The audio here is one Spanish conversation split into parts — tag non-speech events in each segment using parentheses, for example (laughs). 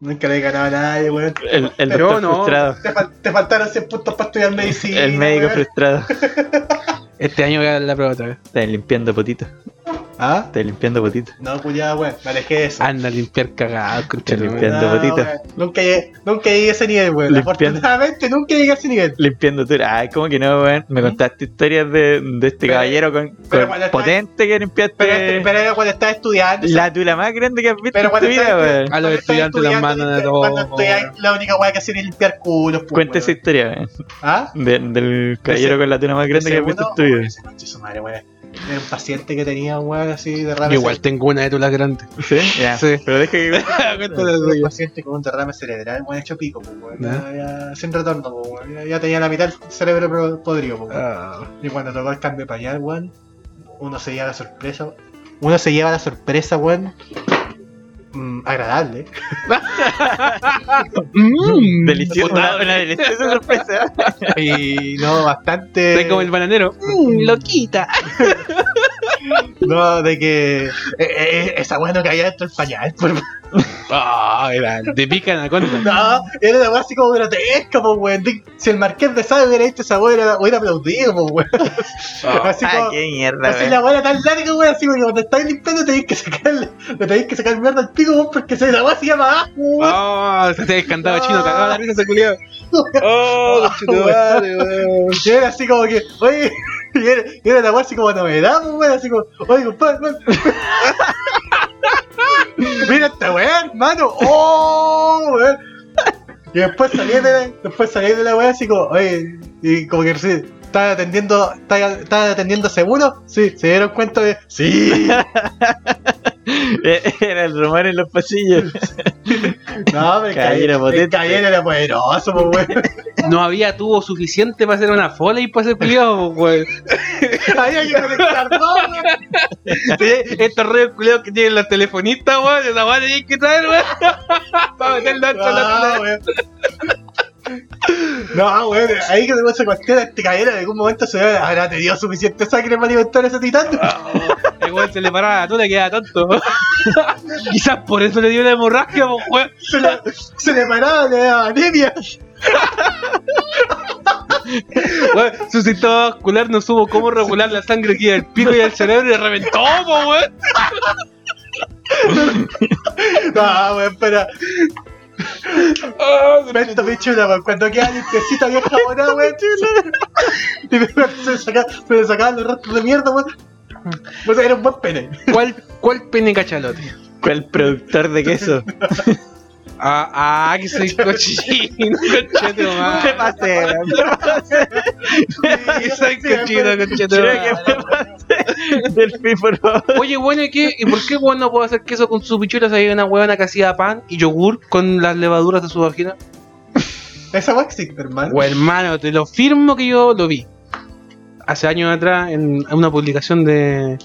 Nunca le he ganado a nadie, weón. El, el Yo doctor no. frustrado. Te, fal- te faltaron 100 puntos para estudiar medicina. El médico weón. frustrado. (laughs) Este año voy a dar la prueba otra vez. Está limpiando potitos. ¿Ah? Está limpiando potitos. No, cuidado, weón. Me alejé de eso. Anda a limpiar limpian. madre. limpiando botita. weón. Nunca llegué, nunca llegué a ese nivel, weón. Afortunadamente nunca llegué a ese nivel. Limpiando tú. Ay, ¿cómo que no, weón? Me contaste historias de, de este Pero- caballero con, pero con cuando está- potente que limpiaste Pero, pero era cuando estaba estudiando. la tula más grande que has visto pero en tu cuando vida, weón. A los cuando estudiantes los estudiando, mandan a Cuando todos, estudiáis, weón. la única weá que hacía era limpiar culos, pues, Cuenta esa historia, weón. ¿Ah? De- del caballero Ese- con la tula más grande que has visto en tu vida. Era un paciente que tenía, weón, así de derrame igual tengo una de tulas grandes. ¿Sí? Ya. Sí. Pero deja que. (laughs) Cuéntale Un paciente con un derrame cerebral, weón, hecho pico, pues, weón. ¿Ya? Ya, ya, sin retorno, pues, weón. Ya, ya tenía la mitad del cerebro podrido, pues, weón. Ah. Y cuando tocó el cambio de pañal, weón, uno se lleva la sorpresa. Uno se lleva la sorpresa, weón. Mm, agradable. (laughs) Mm, Delicioso. Una, una deliciosa sorpresa. Y no, bastante. Soy como el bananero. Mm, loquita. (laughs) No, de que. eh, eh, esa weá no caía dentro del pañal, por Ah, era de pica anaconda. No, era una weá así como grotesca, pues, weón. Si el Marqués de Sade hubiera hecho esa weá, hubiera, hubiera aplaudido, pues, weón. Así Ah, como. qué mierda, Así la weá era tan larga, weón, así porque cuando estáis limpiando tenéis que sacarle, le tenéis que sacar mierda al pico, weón, porque se la weá se llama abajo, weón. Oh, se te descantado No. chino, cagado la risa ese culiado. (laughs) Oh, conchetumare, weón. Y era así como que, oye, y era, y era la weá así como novedad, pues, weón, así como, oye, compadre. (laughs) Mira esta weá, hermano, oh, weón. Y después salí de la, después salí de la weá así como, oye, y como que sí, estaba atendiendo, estaba atendiendo seguro, sí, se dieron cuenta de, sí, (laughs) (laughs) Era el rumor en los pasillos. (laughs) no, me el potente. caballero era poderoso, pues, weón. No había tubo suficiente para hacer una fola y para hacer culiado, weón. (laughs) Había que conectar weón. Sí, Estos redes culiados que tienen los telefonistas, weón, esa weá hay que traer, weón. Para meterlo dentro de la No, weón. Ahí que tengo esa cuestión, este caballero en algún momento se ve, habrá tenido suficiente sangre para alimentar a ese titán. El weón se le paraba la tula y quedaba tonto. (laughs) Quizás por eso le dio la hemorragia, pues, weón. Se le, se le paraba, le daba anemia. Weón, Su sistema vascular no supo cómo regular la sangre que iba del pico y del cerebro y le reventó, po, weón. No, weón, pero. Vento pichula, weón. Cuando queda limpiecita, bien jabonada, weón. (laughs) (laughs) Y después se saca- se le sacaban los restos de mierda, weón. Pues era un buen pene. ¿Cuál, cuál pene cachalote? ¿Cuál productor de queso? (laughs) Ah, ah, que soy (laughs) cochino, (laughs) (laughs) ¿Qué madre. pasé? weón? Que soy cochino, madre. que me pasé. Por favor. Oye, bueno, ¿y qué? ¿Y por qué weón no puedo hacer queso con sus pichuras? Hay una huevona que hacía pan y yogur con las levaduras de su vagina. Esa weón existe, hermano. O hermano, te lo firmo que yo lo vi. Hace años atrás en una publicación de.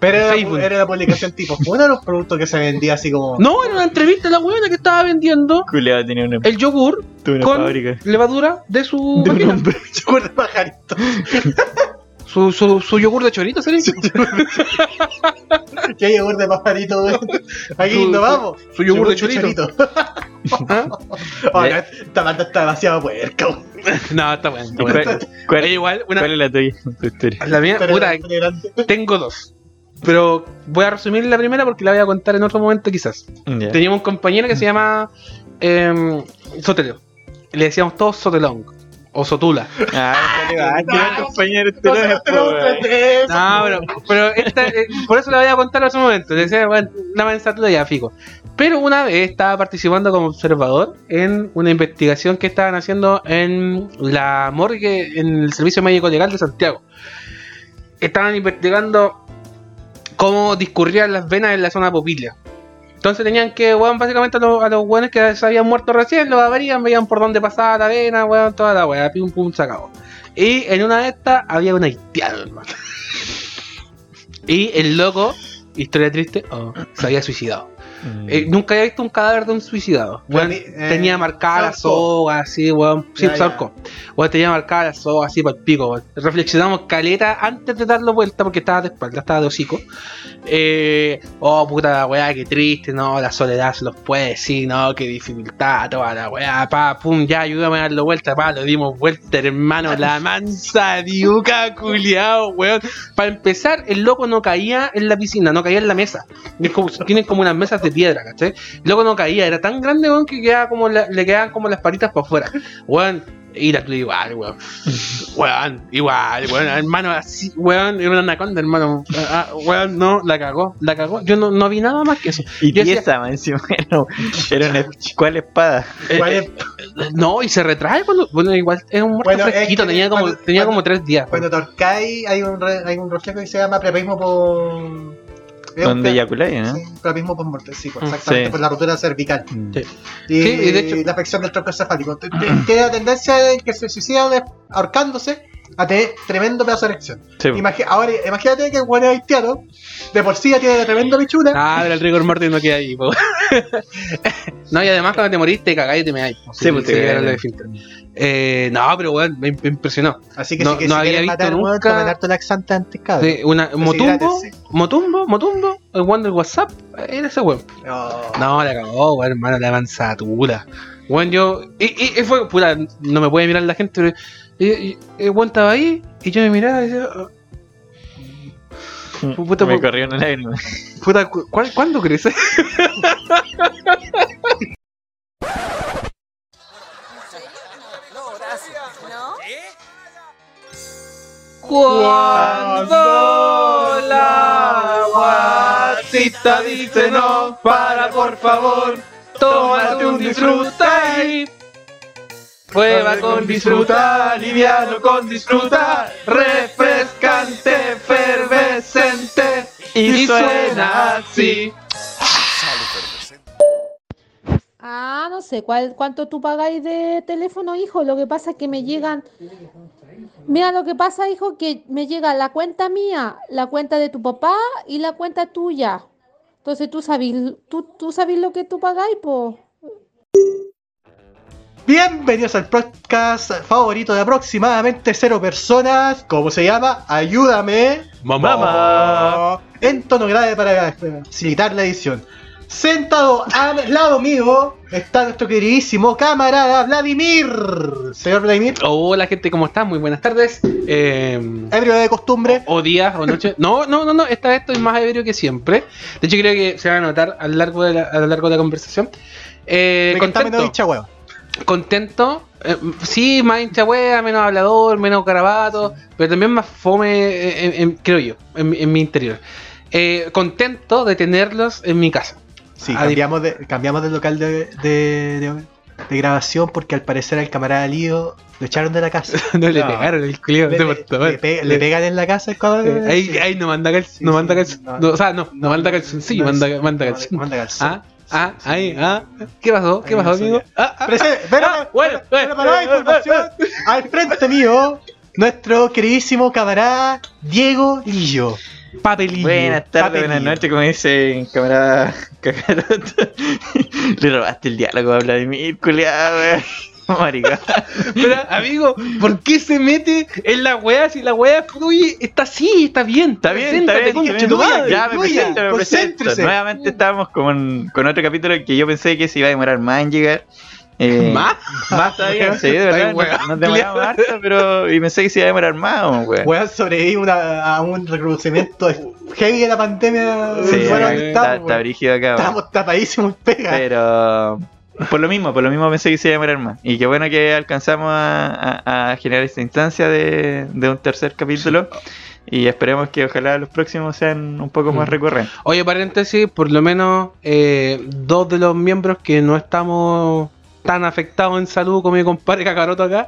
Pero era, Facebook. era la publicación tipo, fue uno de los productos que se vendía así como. No, era una entrevista de la huevona que estaba vendiendo Culeado tenía una, el yogur una con fábrica. levadura de su (laughs) De un hombre. (laughs) yogur de pajarito. (laughs) Su, su, su yogur de chorito, ¿sabes? ¿Qué yogur de pajarito, weón? Aquí Su- nos vamos. su yogur de chorito. ¿Ah? Oh, no, esta banda está demasiado puerca. No, está bueno. Está ¿Y bueno. ¿Cuál, cuál- Oye, igual, una, cuál es la tuya? Tu historia. la mía, Pero puta, era grande. tengo dos. Pero voy a resumir la primera porque la voy a contar en otro momento quizás. Teníamos un compañero que se llama eh, Sotelo. Le decíamos todos Sotelong. O Sotula. Ah, que Ah, era compañero este No no es, No, pero, pero esta, eh, por eso la voy a contar en otro momento. Le decía, bueno, la mensatura ya fijo. Pero una vez estaba participando como observador en una investigación que estaban haciendo en la morgue, en el Servicio Médico Legal de Santiago. Estaban investigando cómo discurrían las venas en la zona popilia. Entonces tenían que, weón, básicamente a los, a los weones que se habían muerto recién, los abrían, veían por dónde pasaba la vena, weón, toda la weá, pum pum sacado. Y en una de estas había un haitiano, hermano. (laughs) Y el loco, historia triste, oh, se había suicidado. Mm. Eh, nunca había visto un cadáver de un suicidado. Eh, tenía marcada la soga, así, weón. Sí, Ya, tenía marcada la soga, así, para el pico, weón. Reflexionamos caleta antes de darlo vuelta, porque estaba de espalda, estaba de hocico. Eh, oh, puta weá, qué triste, no, la soledad se los puede decir, no, qué dificultad, toda la weá, pa, pum, ya, ayúdame a darlo vuelta, pa, lo dimos vuelta, hermano, la mansa diuca, culiao, weón. Para empezar, el loco no caía en la piscina, no caía en la mesa. Es como- tienen como unas mesas de piedra, ¿cachai? Loco no caía, era tan grande, weón, que quedaba como la- le quedaban como las patitas para afuera. Weón, y la tuya igual, weón. (laughs) Weón, igual, weón, hermano, así, weón, era una anaconda, hermano. Ah, ah, weón, no, la cagó, la cagó. Yo no, no vi nada más que eso. Y yo pieza, encima. Era, era una. ¿Cuál espada? Eh, ¿Cuál eh, no, y se retrae cuando. Bueno, igual es un muerto Bueno, es fresquito, que tenía como, cuando- tenía cuando- como tres días. Cuando Torcay hay un, re- hay un reflejo que se llama prepismo por. Un Donde eyaculáis, ¿no? Sí, por muerte, sí, pues, Mm, exactamente, sí. por la rotura cervical. Mm. Sí. Y, Sí, y de hecho- la afección del tronco encefálico. Tiene (clears throat) la tendencia de que se suicida ahorcándose a tener tremendo pedazo de erección. Sí. Imagi- ahora, imagínate que el bueno haitiano, de por sí ya tiene tremenda pichura. Ah, pero el rigor mortis no queda ahí, po. (laughs) No, y además cuando te morís te cagás y te me hay. Sí, pues, te cagáis. Eh, no, pero weón, me, impresionó. Así que no- si, que no si había visto matar, nunca- laxante antes, cabrón. Sí, una, Motumbo, sí. Motumbo, Motumbo, el one del WhatsApp, era ese weón. No. No, la cagó, weón, hermano, la manzatura. Weón, yo. Y, y, y fue, puta, no me puede mirar la gente, pero. Y, y- el weón estaba ahí, y yo me miraba y decía, ah, Puta, me corrió una lágrima. puta, cu- ¿cuál- ¿cuándo crece? (laughs) Cuando la guatita dice no, para por favor, tómate un disfruta y prueba con disfruta, liviano con disfruta, refrescante, efervescente y suena así. Ah, no sé, ¿cuál, ¿cuánto tú pagáis de teléfono, hijo? Lo que pasa es que me llegan... Mira, lo que pasa, hijo, que me llega la cuenta mía, la cuenta de tu papá y la cuenta tuya. Entonces tú sabes, tú, tú sabes lo que tú pagáis, pues. Bienvenidos al podcast favorito de aproximadamente cero personas. ¿Cómo se llama? Ayúdame. Mamá. En tono grave para facilitar la edición. Sentado al lado mío está nuestro queridísimo camarada Vladimir. Señor Vladimir, Hola gente, ¿cómo están? Muy buenas tardes. Eh, ebrio de costumbre. o días o noches. No, no, no, no, esta vez estoy más ebrio que siempre. De hecho, creo que se va a notar a lo largo de la, a lo largo de la conversación. Eh, menos hincha huevo. Contento. Eh, sí, más hincha wea, menos hablador, menos carabato, pero también más fome, eh, en- en- creo yo, en, mi- en mi interior. Eh, contento de tenerlos en mi casa. Sí, cambiamos de, cambiamos de local de, de, de- de grabación porque al parecer al camarada Lío lo echaron de la casa. (laughs) no le No. pegaron el culio le, de le- pe- le pegan en la casa. Eh, ahí, ahí no manda calzón. Sí, no sí, manda calzón. no. no, o sea, no, no, manda No, manda, manda manda. Ah, ah, ahí, ah. ¿Qué pasó? ¿Qué Ahí pasó, amigo? Ah, ah, pero- ah, bueno, bueno, bueno, información, al frente mío, nuestro queridísimo camarada Diego Lillo. Papelillo. Buenas tardes, buenas noches, como dice camarada. (laughs) Le robaste el diálogo a Vladimir, culiado, weón. (laughs) Maricón. Pero, amigo, ¿por qué se mete en la weá si la weá? Está así, está bien. Está bien, está bien. concha bien. madre. Ya me presento, me presento. Nuevamente estábamos con, con otro capítulo que yo pensé que se iba a demorar más en llegar. Eh, (laughs) ¿Más? Más todavía, (laughs) sí, de verdad. Nos, nos demoramos harto, pero. Y pensé que se iba a demorar más, weón. Weón sobrevive una- a un reconocimiento heavy de la pandemia. Sí, bueno, está, está brígido acá. Estamos tapadísimos pega. Pero por lo mismo, por lo mismo pensé que se iba a demorar más. Y qué bueno que alcanzamos a, a- a generar esta instancia de, de un tercer capítulo. Y esperemos que ojalá los próximos sean un poco más Mm. recurrentes. Oye, paréntesis, por lo menos eh, dos de los miembros que no estamos tan afectados en salud como mi compadre Cacaroto acá,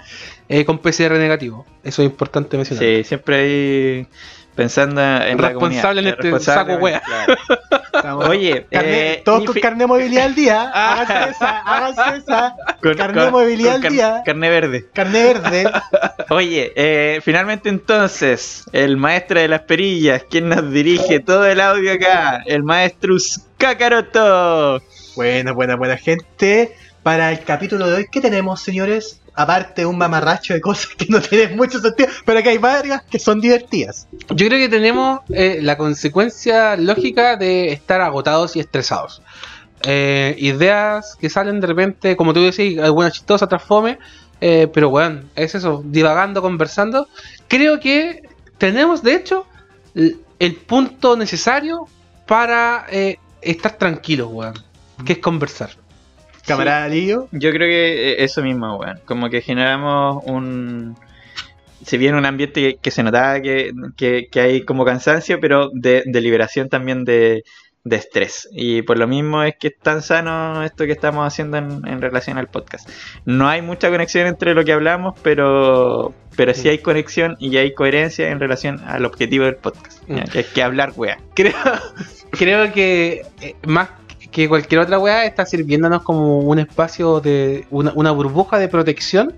eh, con PCR negativo. Eso es importante mencionar. Sí, siempre ahí pensando en la Responsable en este saco wea. claro. Oye, Carne- eh, todos con carne de movilidad al día. (laughs) Ah. Háganse esa, háganse esa. (laughs) con- carne con- de movilidad con al día. Carne verde. Carne verde. (laughs) Oye, eh, finalmente entonces, el maestro de las perillas, quien nos dirige todo el audio acá, el maestro Kakaroto. Buena, buena, buena gente. Para el capítulo de hoy, ¿qué tenemos, señores? Aparte un mamarracho de cosas que no tienen mucho sentido, pero que hay varias que son divertidas. Yo creo que tenemos eh, la consecuencia lógica de estar agotados y estresados. Eh, ideas que salen de repente, como tú decís, algunas chistosas, otras fome, eh, pero bueno, es eso, divagando, conversando. Creo que tenemos, de hecho, el punto necesario para eh, estar tranquilos, weón, que es conversar. (laughs) Camarada Lillo. Yo creo que eh, eso mismo, weón. Como que generamos un. Si bien un ambiente que, que se notaba que, que- que hay como cansancio, pero de, de liberación también de, de estrés. Y por lo mismo es que es tan sano esto que estamos haciendo en, en relación al podcast. No hay mucha conexión entre lo que hablamos, pero, pero sí hay conexión y hay coherencia en relación al objetivo del podcast. Mm. Que es que hablar, weá. (laughs) Creo, creo que eh, más que cualquier otra weá está sirviéndonos como un espacio de una, una burbuja de protección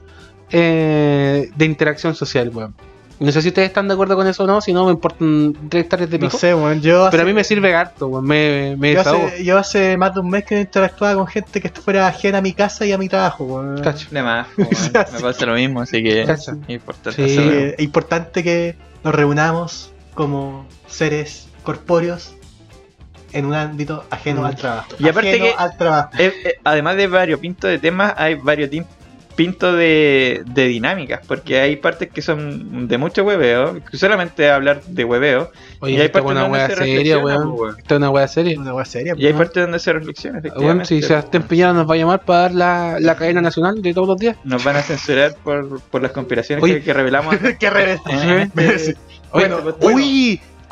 eh, de interacción social, weón. No sé si ustedes están de acuerdo con eso o no, si no me importan tres hectáreas de No pico. sé, weón. Yo pero a mí me sirve harto, weón. Me, me yo hace, yo hace más de un mes que no interactuaba con gente que fuera ajena a mi casa y a mi trabajo, weón. Cacho. De más, (laughs) weón. me pasa lo mismo, así que Cacha. es importante Sí. Es importante que nos reunamos como seres corpóreos en un ámbito ajeno Mm. al trabajo. Y aparte Ajeno que- al trabajo. Eh, eh, además de varios pintos de temas, hay varios pintos de, de dinámicas, porque hay partes que son de mucho hueveo, que solamente hablar de hueveo, Oye, y hay partes una donde se seria, weón. po, weón. Esta es una weá seria. Una weá seria. Y hay partes donde se reflexiona, Bueno, efectivamente. si Sebastián Piñera nos va a llamar para dar la, la cadena nacional de todos los días. Nos van a censurar por, por las conspiraciones que, que revelamos. (laughs) Qué revés. (laughs) Eh. (laughs) Oye, Bueno, bueno, bueno.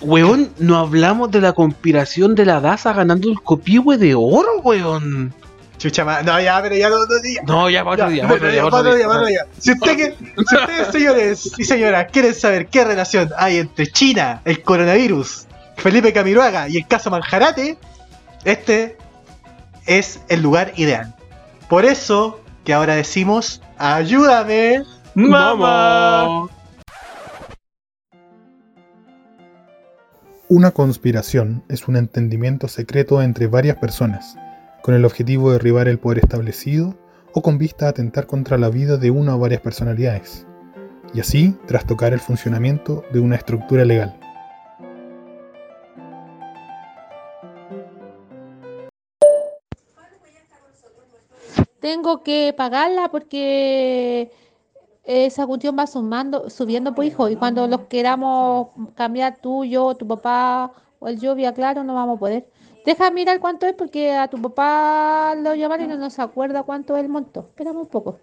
Weón, no hablamos de la conspiración de la DASA ganando el copihue de oro, weón. Chucha, ma- no, ya, pero ya no, no, ya. No, ya, para otro día, para otro día, para otro día. ya, ya. Si, usted que- si ustedes, (laughs) señores y señoras, quieren saber qué relación hay entre China, el coronavirus, Felipe Camiroaga y el caso Manjarate, este es el lugar ideal. Por eso que ahora decimos, ayúdame, ¡Mamá! Una conspiración es un entendimiento secreto entre varias personas, con el objetivo de derribar el poder establecido o con vista a atentar contra la vida de una o varias personalidades, y así trastocar el funcionamiento de una estructura legal. Tengo que pagarla porque esa cuestión va sumando, subiendo, pues hijo, y cuando los queramos cambiar tú, yo, tu papá o el lluvia, claro, no vamos a poder. Deja mirar cuánto es porque a tu papá lo llamaron y no nos acuerda cuánto es el monto. Espérame un poco.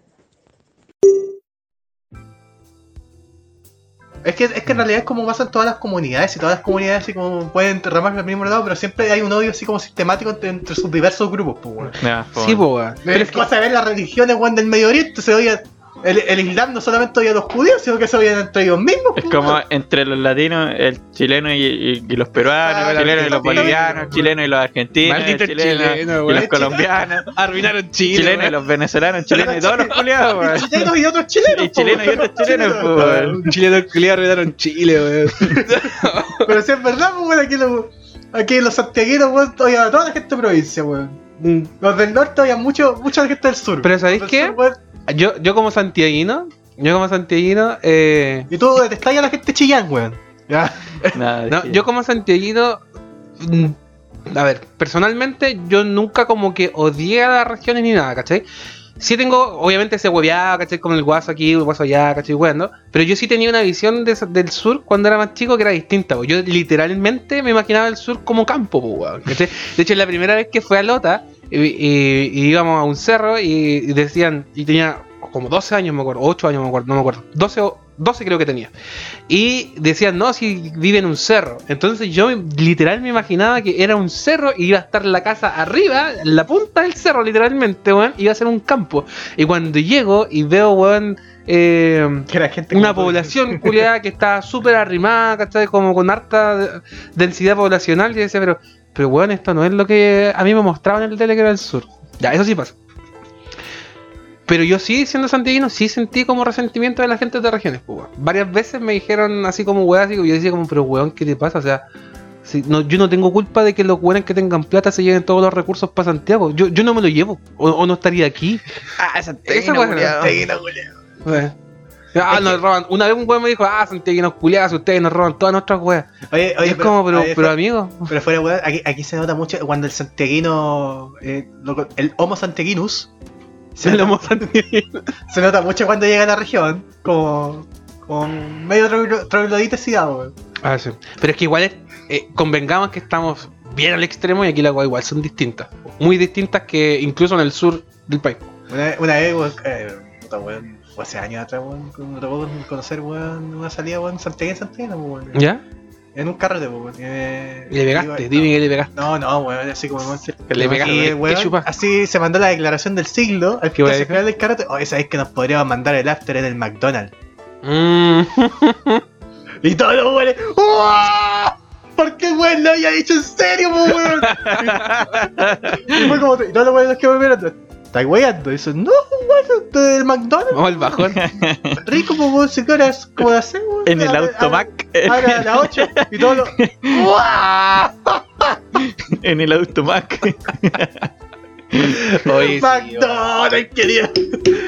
Es que, es que en realidad es como pasa en todas las comunidades y todas las comunidades así como pueden ramarse al mismo lado, pero siempre hay un odio así como sistemático entre, entre sus diversos grupos, pues, weón. Ya, po, Sí, po, weón. Pero es cosa de ver las religiones, weón, del Medio Oriente, se odia. El, el Islam no solamente odia a los judíos, sino que se odian entre ellos mismos. Es como entre los latinos, el chileno y, y- y los peruanos, Ah, el chileno y los bolivianos, el chileno y los argentinos, Maldito el chileno chileno, y los colombianos, Arruinaron Chile. chilenos y los venezolanos, chilenos y todos los culiados, chilenos y otros chilenos. Y chilenos y otros chilenos. Un chileno culiado arruinaron Chile, weón. (laughs) Pero si es verdad, weón, aquí, los, aquí los santiaguinos, weón, odian a toda la gente de provincia, weón. Mm. Los del norte odian mucho, mucha gente del sur. Pero ¿sabéis qué? sur, Yo, yo como santiaguino, yo como santiaguino, eh, Y tú detestas a la gente chillán, weón. Ya. Nada, (laughs) no, yo como santiaguino, mm, a ver, personalmente yo nunca como que odié a las regiones ni nada, ¿cachai? Sí tengo, obviamente, ese hueveado, ¿cachai? Como el guaso aquí, el guaso allá, ¿cachai? Weando. Pero yo sí tenía una visión de- del sur cuando era más chico que era distinta, po. Yo literalmente me imaginaba el sur como campo, po, ¿cachai? De hecho, la primera vez que fui a Lota, y, íbamos a un cerro y, y decían, y tenía como 12 años, me acuerdo, 8 años, me acuerdo, no me acuerdo, 12, o- 12 creo que tenía. Y decían, no, si vive en un cerro. Entonces yo me- literal me imaginaba que era un cerro y iba a estar la casa arriba, en la punta del cerro, literalmente, weón, iba a ser un campo. Y cuando llego y veo, weón, eh, Que la gente una población (laughs) culiada que está súper arrimada, ¿cachai? Como con harta de- densidad poblacional. Y decía, pero, pero weón, esto no es lo que a mí me mostraban en el tele que era el sur. Ya, eso sí pasa. Pero yo sí, siendo santiaguino, sí sentí como resentimiento de la gente de regiones, pues, weón. Varias veces me dijeron así como weón, así que yo decía como, pero weón, ¿qué te pasa? O sea, Si no, yo no tengo culpa de que los buenos que tengan plata se lleven todos los recursos para Santiago. Yo, yo no me lo llevo. O, o no estaría aquí. (laughs) Ah, esa Esa weá. Eh. Ah, nos roban. Una vez un weón me dijo, ah, santiaguinos culiados, ustedes nos roban todas nuestras weas. Oye, oye, es como, pero, oye, pero fue- amigo. pero fuera, weón, aquí, aquí se nota mucho cuando el santiaguino, eh, el Homo santiaguinus, se, lo nota, (laughs) se nota mucho cuando llega a la región, como, con medio troglodita weón. Ah, sí. Pero es que igual es, eh, convengamos que estamos bien al extremo y aquí las weas igual son distintas. Muy distintas que incluso en el sur del país. Una, una vez, weón, eh, weón, hace años atrás, weón, me tocó conocer, weón, una salida, weón, santiaguino santiaguino, weón. ¿Ya? En un carrete, weón. eh, le pegaste, iba- dime que le pegaste. No, no, weón, así como Que le pegaste, y, ¿qué weón, así se mandó la declaración del siglo al ¿Qué weón que dijo? final del karate. Oye, sabéis que nos podríamos mandar el after en el McDonald's. Mm. (laughs) Y todos los weones. ¡Uah! ¿Por qué weón lo había dicho en serio, weón? (laughs) y fue como. Y todos los weones que me vieron. ¿Estás weyando? Dice, no, weón, del McDonald's. Vamos al bajón. (laughs) Rico, po, weón, si como las seis, weón. En el automac. Ahora a las 8 y todos los. (laughs) ¡Uah! en el automac. (laughs) Oye, sí, McDonald's, quería.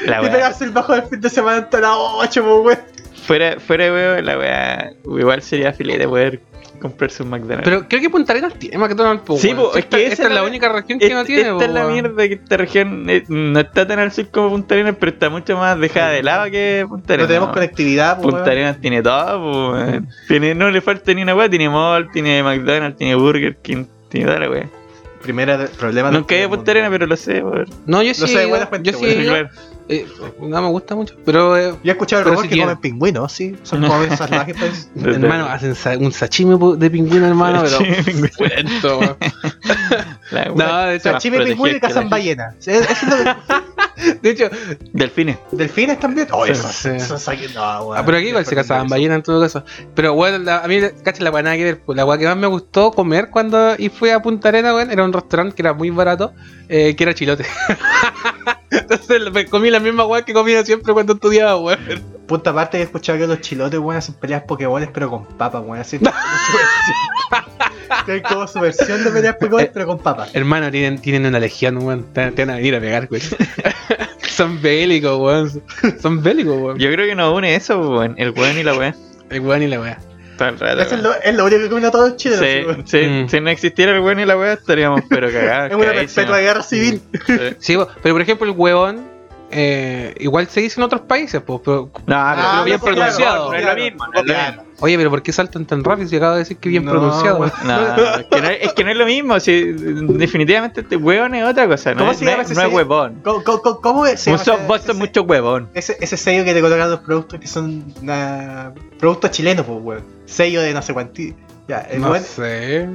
La Y pegarse el bajo del fin de semana hasta las 8, po, weón. Fuera, fuera weón, la weá. Igual sería filete poder comprarse un McDonald's. Pero creo que Punta Arenas tiene McDonald's, po, Sí, po, es esta, que esa esta es la la- única región que Es- no tiene, esta po, es la mierda que esta región eh, no está tan al sur como Punta Arenas, pero está mucho más dejada de lado que Punta No Arenas. tenemos ¿no? conectividad, po, Punta. Arenas tiene todo, tiene, no le falta ni una weá, tiene mall, tiene McDonald's, tiene Burger King, tiene toda la weá. Primera de- problema. Nunca he ido a. Punta Arenas, pero lo sé, weón. No, yo sí. Sé, buena fuente, yo sí. Claro. Eh, no me gusta mucho. Pero, eh, Yo he escuchado rumores sí que tiene. comen pingüinos, sí. Son como salvajes, pues. (laughs) Hermano, hacen sa- un sashimi de pingüino, hermano. (laughs) Pero. Cuento, (laughs) No, de hecho, Sashimi, pingüino y cazan ballenas. Eso es lo que... de hecho, Delfines. Delfines también. Oh, eso, Sí. eso, eso, no, weón. Ah, pero aquí igual se cazaban ballenas en todo caso. Pero bueno, la- a mí, cacha, la weá nada que ver. pues, la que más me gustó comer cuando y fui a Punta Arena, weón, era un restaurante que era muy barato, eh, que era chilote. Entonces me comí la misma weá que comía siempre cuando estudiaba, weón. Punta aparte he escuchado que los chilotes, weón, hacen peleas pokébones, pero con papas, weón. Así como su versión. (laughs) Tienen como su versión de peleas pokébones, pero con papas. Hermano, tienen, tienen una legión, weón. Te, te van a venir a pegar, weón. (laughs) Son bélicos, weón. Son bélicos, weón. Yo creo que nos une eso, weón. El weón y la weá. El weón y la weá. Todo el rato, Eso es lo, es lo único que comen a todos los chilenos. Sí, weón. sí, Mm. Si no existiera el weón y la weá, estaríamos pero cagados. (laughs) Es una perpetua guerra civil. Sí. Pero por ejemplo, el huevón. Eh, igual se dice en otros países, pues, pero No, Ah, pero bien no, claro, pronunciado. No es lo mismo, no es. Oye, pero ¿por qué saltan tan rápido si acabo de decir que bien No, pronunciado? weón. No, (laughs) es que no, es, que no es lo mismo. Si, definitivamente este huevón es otra cosa. No, ¿Cómo es, se llama es- ese no es huevón. ¿Cómo, cómo, cómo, se Un llama soft ese- vos sos ese- mucho huevón. Ese, ese sello que te colocan los productos que son una, productos chilenos, pues, weón. Sello de no sé cuánto. Ya, el No weón- sé.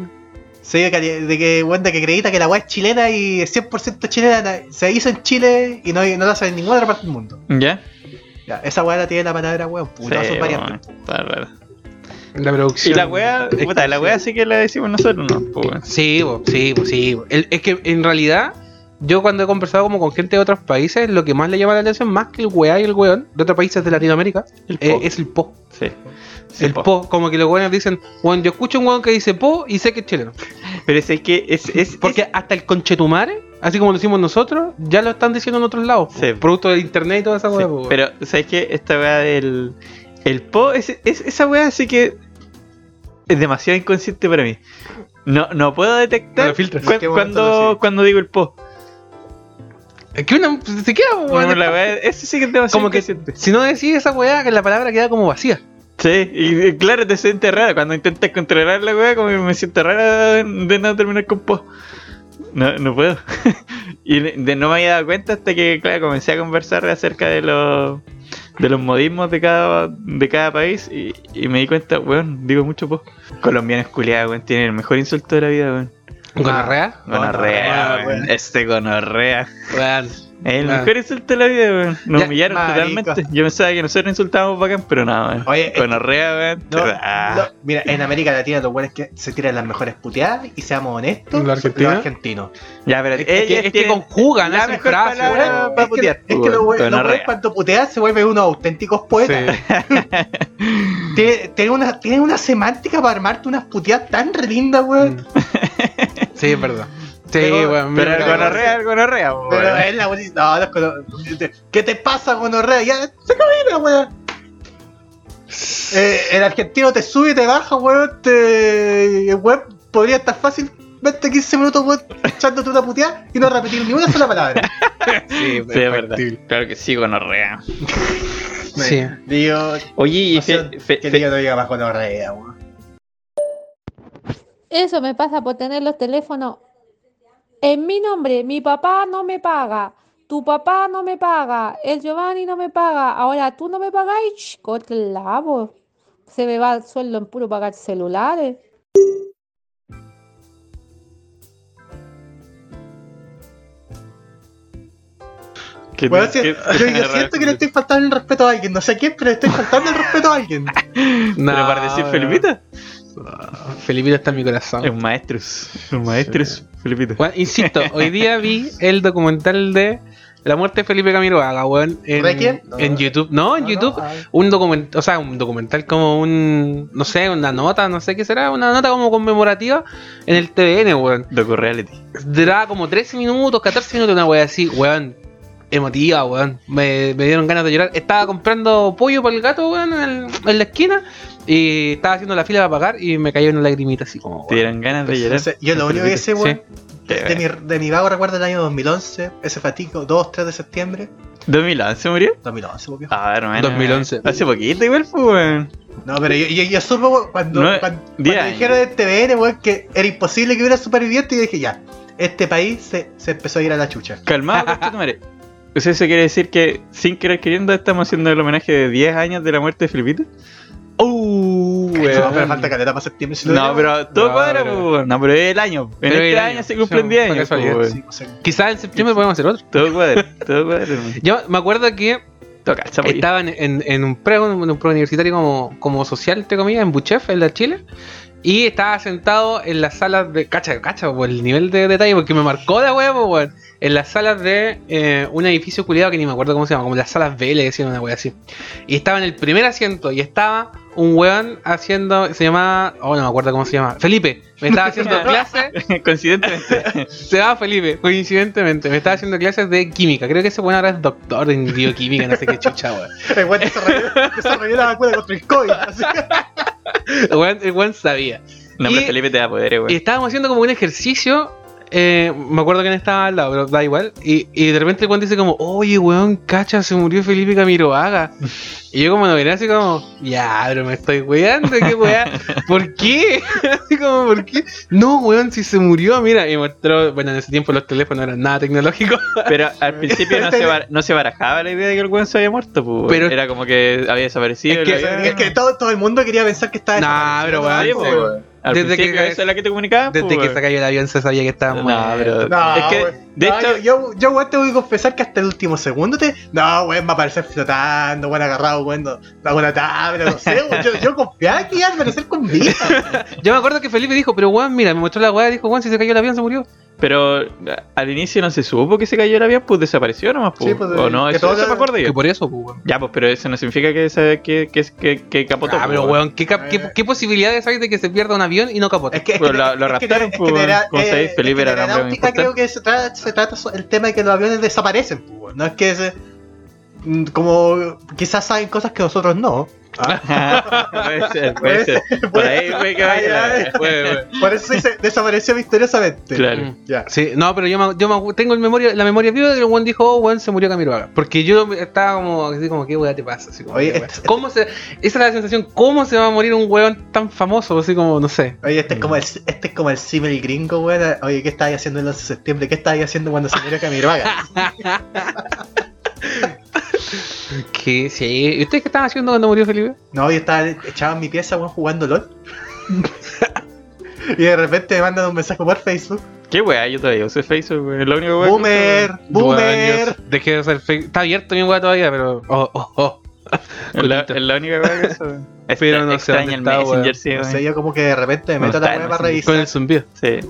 Sello de, que, weón, de que acredita que la weá es chilena y es 100% chilena. na- Se hizo en Chile y no, no la hacen en ninguna otra parte del mundo. ¿Ya? Ya, esa weá la tiene la palabra weón. Puta, Sí, variantes. está raro. La Y producción. la wea, puta, la wea sí que la decimos nosotros, ¿no? Pues. Sí, sí, sí. El- es que en realidad, yo cuando he conversado como con gente de otros países, lo que más le llama la atención, más que el weá y el weón, de otros países de Latinoamérica, El eh, po. es el po. Sí. Sí, el po. po. Como que los weones dicen, weón, yo escucho un weón que dice po y sé que es chileno. Pero es que es. es Porque es- hasta el conchetumare, así como lo decimos nosotros, ya lo están diciendo en otros lados. po. Sí. Producto de internet y toda esa sí, weá, po, weón. pero, ¿sabes qué? Esta wea del. El po, es, es- esa wea sí que. Es demasiado inconsciente para mí. No, no puedo detectar No lo filtras. cu- ¿En qué momento lo cuando, cuando digo el po. Es que uno se queda, Bueno, weón. la wea, eso sí que es demasiado como que inconsciente. si no decís esa weá, que la palabra queda como vacía. Sí, y claro, te sientes raro. Cuando intentas controlar la weá, como que me siento raro de, no terminar con po. No, no puedo. (laughs) y de- no me había dado cuenta hasta que, claro, comencé a conversar acerca de los de los modismos de cada de cada país y, y me di cuenta, weón, digo mucho po. Colombianos culiados, weón, tienen el mejor insulto de la vida, weón. ¿Gonorrea? Gonorrea, weón. Este gonorrea. Weón. El Ah. mejor insulto de la vida, weón. Nos Ya, humillaron marico. totalmente. Yo pensaba que nosotros insultábamos bacán, pero no, weón. Que- Gonorrea, weón. No, Ah. no, mira, en América Latina los buenos que se tiran las mejores puteadas y seamos honestos, ¿Los argentinos? los argentinos. Ya, pero Es que, es que conjugan, la mejor frases, palabra weón. para es que, putear, es que los buenos cuando putean se vuelven unos auténticos poetas. (laughs) Tiene, tiene una, tiene una semántica para armarte unas puteadas tan re lindas, weón. Sí, es verdad. Sí, Pero- weón. Pero el gonorrea, el gonorrea, Pero es la bonita. No, no es cono- ¿Qué te pasa, gonorrea? Ya, se la weón. Eh, el argentino te sube y te baja, weón. Te... El weón podría estar fácil 20, 15 minutos, weón, echándote una puteada y no repetir ni una sola palabra. (laughs) Sí, Sí, es verdad. Claro que sí, gonorrea. Sí. Digo, Oye, y no fe- fe- que diga no diga más gonorrea, weón. Eso me pasa por tener los teléfonos en mi nombre. Mi papá no me paga. Tu papá no me paga. El Giovanni no me paga. Ahora tú no me pagáis. Po. Se me va el sueldo en puro pagar celulares. que- que- yo, yo siento que le estoy faltando el respeto a alguien. No sé quién, pero le estoy faltando el respeto a alguien. No, (laughs) Pero para decir. Felipita, Felipita está en mi corazón. es un maestros. Un maestros, Felipita. Bueno, insisto, hoy día vi el documental de la muerte de Felipe Camiroaga, weón, en, ¿Requiem? en YouTube. No, en YouTube. Un documental, o sea, un documental como un, no sé, una nota, no sé qué será, una nota como conmemorativa en el TVN, weón. Docu reality. Duraba como 13 minutos, 14 minutos, una weá así, weón. Emotiva, weón. Me, me dieron ganas de llorar. Estaba comprando pollo para el gato, weón, en, el- en la esquina. Y estaba haciendo la fila para pagar y me cayó una lagrimita así como. Te dieron ganas de No llorar. yo lo único que sé, weón, Sí. de, mi, de mi vago recuerdo del año 2011, ese fatico, 2, 3 de septiembre. ¿2011 murió? 2011, porque Ah, hermano. 2011. Hace poquito igual, pues, weón. No, pero yo, yo, yo supe weón, cuando, No, cuando, cuando dijeron del TVN, weón, que era imposible que hubiera superviviente y dije, ya, este país se, se empezó a ir a la chucha. Calmado, (laughs) conchetumare. O sea, ¿eso quiere decir que sin querer queriendo estamos haciendo el homenaje de 10 años de la muerte de Felipita? No, pero falta caleta para septiembre. si No, pero todo No, cuadra, pero- pues. No, pero es el año. En Pero este el año, año. se cumplen Sí, 10 fue años, pues, casualidad, weón. Sí, o sea, Quizás en septiembre podemos hacer otro. Todo cuadra, todo cuadra. (laughs) Yo me acuerdo que Toca, estaba en, en- en un pre, en un preuniversitario como, como social, entre comillas, en Buchef, en la Chile. Y estaba sentado en las salas de. Cacha, cacha, por el nivel de detalle, porque me marcó la huevo, weón. En las salas de eh, un edificio culiado que ni me acuerdo cómo se llama, como las salas B, le decían una wea así. Y estaba en el primer asiento y estaba un weón haciendo. Se llamaba. Oh, no me acuerdo cómo se llama. Felipe. Me estaba (laughs) haciendo clase. (laughs) Coincidentemente. Se llama Felipe, coincidentemente. Me estaba haciendo clases de química. Creo que ese weón ahora es doctor en bioquímica, no sé qué chucha, weón. (laughs) El weón desarrolló, desarrolló la vacuna contra el COVID. así. El weón, el weón sabía. No, pero Felipe te da poder, weón. Y estábamos haciendo como un ejercicio. Eh, me acuerdo quién estaba al lado, pero da igual. Y, y de repente el weón dice como, oye weón, cacha, se murió Felipe Camiroaga. (laughs) Y yo como lo miré así como, ya, pero me estoy weando, qué weá. ¿Por qué? (laughs) así como, ¿por qué? No, weón, si se murió, mira. Y mostró, bueno, en ese tiempo los teléfonos no eran nada tecnológicos. (laughs) Pero al principio no se, bar- no se barajaba la idea de que el weón se había muerto, pues. weón. Pero- Era como que había desaparecido. Es que- Es que todo, todo el mundo quería pensar que estaba Nah, pero desaparecido. weón, Sí, No, pues, weón. Al Desde que- esa es la que te comunicaban, Desde pues, que se cayó el avión se sabía que estaba No, pero- No, Es que, de No, hecho- yo, yo, yo, weón, te voy a confesar que hasta el último segundo te. No, weón, va a aparecer flotando, weón, agarrado, weón, no- alguna tabla, no sé, weón. Yo, yo confiaba que iba a aparecer con vida. (laughs) Yo me acuerdo que Felipe dijo, pero weón, mira, me mostró la weá y dijo, weón, si se cayó el avión se murió. Pero al inicio no se supo que se cayó el avión, pues desapareció nomás, pues. Sí, pues, o no, que eso, todo eso me acuerdo yo. Que por eso, pues, weón. Ya, pues, pero eso no significa que, se- que, que, que, que capotó. Ah, pues, pero weón. ¿qué, cap- qué, qué posibilidades hay de que se pierda un avión y no capote? Es que, es lo- lo raptaron, pues, como sabéis, eh, Felipe era un hombre creo que se trata, se trata so- el tema de que los aviones desaparecen, pues, weón. no es que se, mm, como quizás saben cosas que nosotros no. Puede ser, puede ser. Por ahí, güey, que vaya. Por eso se desapareció misteriosamente. Claro. Mm. Ya. Sí, no, pero yo, me, yo me- tengo el memoria, la memoria viva de que el weón dijo, oh, weón, se murió Camiroaga. Porque yo estaba como, así como, ¿qué weá te pasa? Así como, Oye, ¿qué weá? este- ¿Cómo se, esa es la sensación, ¿cómo se va a morir un weón tan famoso? Así como, no sé. Oye, este es como el, este es como el símil gringo, weón. Oye, ¿qué estabas haciendo el 11 de septiembre? ¿Qué estabas haciendo cuando se murió Camiroaga? (laughs) Que sí. ¿Y ustedes qué estaban haciendo cuando murió Felipe? No, yo estaba echado en mi pieza, jugando LOL. (laughs) y de repente me mandan un mensaje por Facebook. Qué weá, yo todavía uso Facebook. Es lo único weá Boomer, boomer. Dejé de usar Facebook. Está abierto mi weá todavía, pero. Oh, oh, oh. Es la, única weá que uso. güey. Pero no sé extraña el está, Messenger, weón. sí, No sé, yo como que de repente me No meto a está la en web para revisar. Con el zumbido. Sí.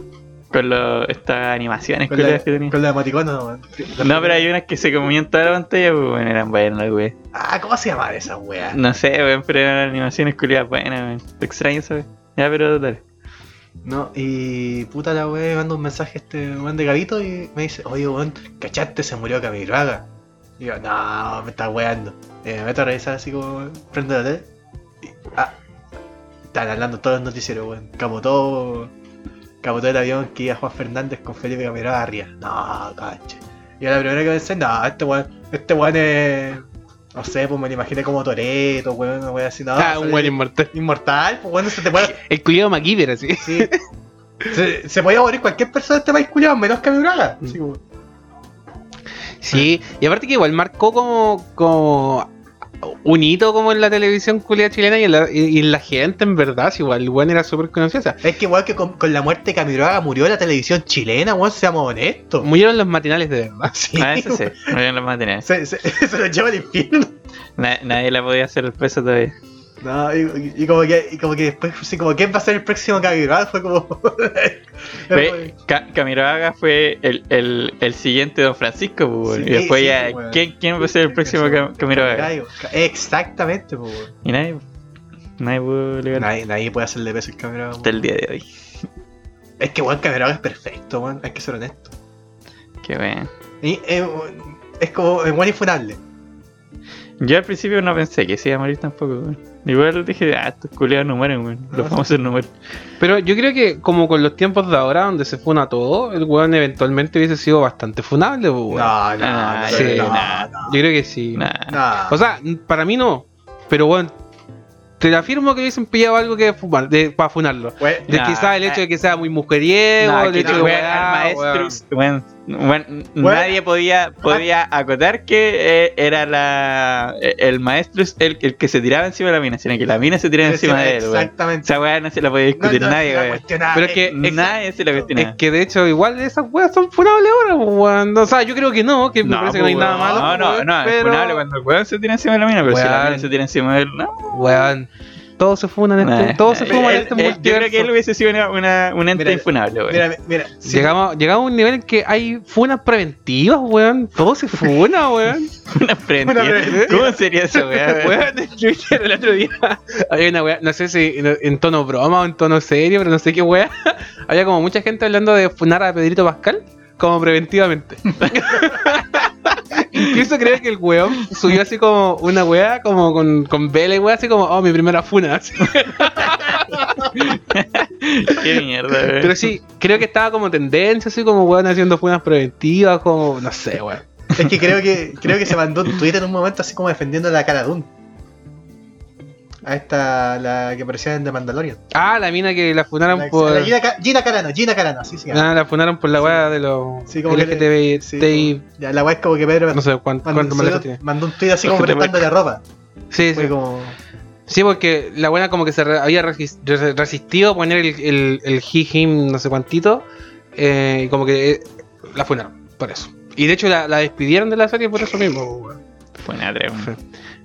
Con lo- estas animaciones Con la, que tenía. con la emoticona, weón. No, pero hay unas que se comían toda la pantalla, pues bueno, eran buenas, güey. Ah, ¿cómo se llama esa weá? No sé, weón, pero eran animaciones culiadas buenas, weón. Te extraño, ¿sabes? Ya, pero dale. No, y puta la weá, me manda un mensaje este weón de Gavito y me dice, oye weón, ¿cachaste? Se murió Camiroaga. Y yo, no, me está weando. Y me meto a revisar así como, prendo la tele. Y, ah, están hablando todos los noticieros, weón. Capotó, capotó el avión que iba Juan Fernández con Felipe Camiroaga arriba. No, caché. Y yo la primera que pensé, no, este weón, este weón es, no sé, pues me lo imaginé como Toreto, weón, una weá así, no. ah, un buen inmortal. Inmortal, pues bueno, se te puede... (laughs) El culiado MacGyver, así. Sí. Se, se podía morir cualquier persona de este país culiado, menos que Braga. Así como, Sí, y aparte que igual marcó como, como un hito como en la televisión culiada chilena y en la, y- y en la gente, en verdad, sí, igual el weón era súper conocido. O sea, Es que igual que con, con la muerte de Camiroaga murió la televisión chilena, weón, seamos honestos. murieron los matinales de verdad. Sí, Ah, eso sí, no habían los materiales. Se, se, (laughs) se lo lleva al infierno. Na- nadie la podía hacer el peso todavía. No, y, como que, y como que después, así como, ¿quién va a ser el próximo Camiroaga? Fue como. (laughs) Camiroaga fue el, el, el siguiente Don Francisco, pues. Sí, y después sí, ya. ¿quién, ¿quién va a ser el próximo Camiroaga? Exactamente, pues. Y nadie, nadie pudo Nadie, nadie puede hacerle peso al Camiroaga. hasta el día de hoy. Es que, weón, Camiroaga es perfecto, weón, hay que ser honesto. Qué bueno. Y, eh, es como, es buen infunable. Yo al principio no pensé que se iba a morir tampoco, weón. Igual dije, ah, estos culiados no mueren, weón. Los Ah, famosos no mueren. Pero yo creo que como con los tiempos de ahora, donde se funa todo, el weón eventualmente hubiese sido bastante funable, pues, weón. No, no, Ah, no, sí, no, Yo creo que sí. O sea, para mí no. Pero bueno, te afirmo que hubiesen pillado algo que fumar, de, para funarlo. Weón, De Nah, quizás el hecho de que sea muy mujeriego, el que hecho no, de weón, weá, al weón, nadie podía, podía acotar que eh, era la el maestro es el, el que se tiraba encima de la mina, sino que la mina se tiraba encima de él. Exactamente. Esa weá no se la podía discutir No, no, nadie, cuestionaba, Pero es que- eh, Nadie se la cuestionaba. Es que de hecho, igual esas weas son funables ahora, pues, weón. O sea, yo creo que no, que me parece que no hay pues, nada malo. No, no, no, es funable cuando el weón se tira encima de la mina, pero si la mina se tira encima de él, no. Weón, todos se funan en este, Nah, todos se nah, funan en él- este él- Yo creo que él multiverso. hubiese sido una, una, un ente Mira, infunable, weón. Mira, mira. Llegamos, llegamos a un nivel en que hay funas preventivas, weón. Todo se funa, weón. (laughs) Una preventiva. Una. ¿Cómo sería eso, (laughs) weón? Weón, en Twitter el otro día había una weá, no sé si en, en tono broma o en tono serio, pero no sé qué weá. (laughs) Había como mucha gente hablando de funar a Pedrito Pascal como preventivamente. Incluso creo que el weón subió así como una weá, como con, con vela y weá, así como, oh, mi primera funa. así. (laughs) Qué mierda, weón. Pero sí, creo que estaba como tendencia, así como weón haciendo funas preventivas, como, no sé, weón. Es que creo que creo que se mandó un tweet en un momento así como defendiendo a la cara Dune. A esta, la que aparecía en The Mandalorian. Ah, la mina que la funaron La, por. la Gina, Ca- Gina Carano, Gina Carano, sí, sí. Ah, la funaron por la weá de los Sí, como que LGTBI. sí, como- ya, la weá es como que Pedro No sé cuánto, mandó, cuánto tiene. mandó un tweet así como Ojete prestándole ropa. Sí, sí. Como. Sí, porque la buena como que se re- había resistido a poner el, el, el he, him, no sé cuantito. eh, y como que eh, la funaron, por eso. Y de hecho la, la despidieron de la serie por eso mismo. Buena.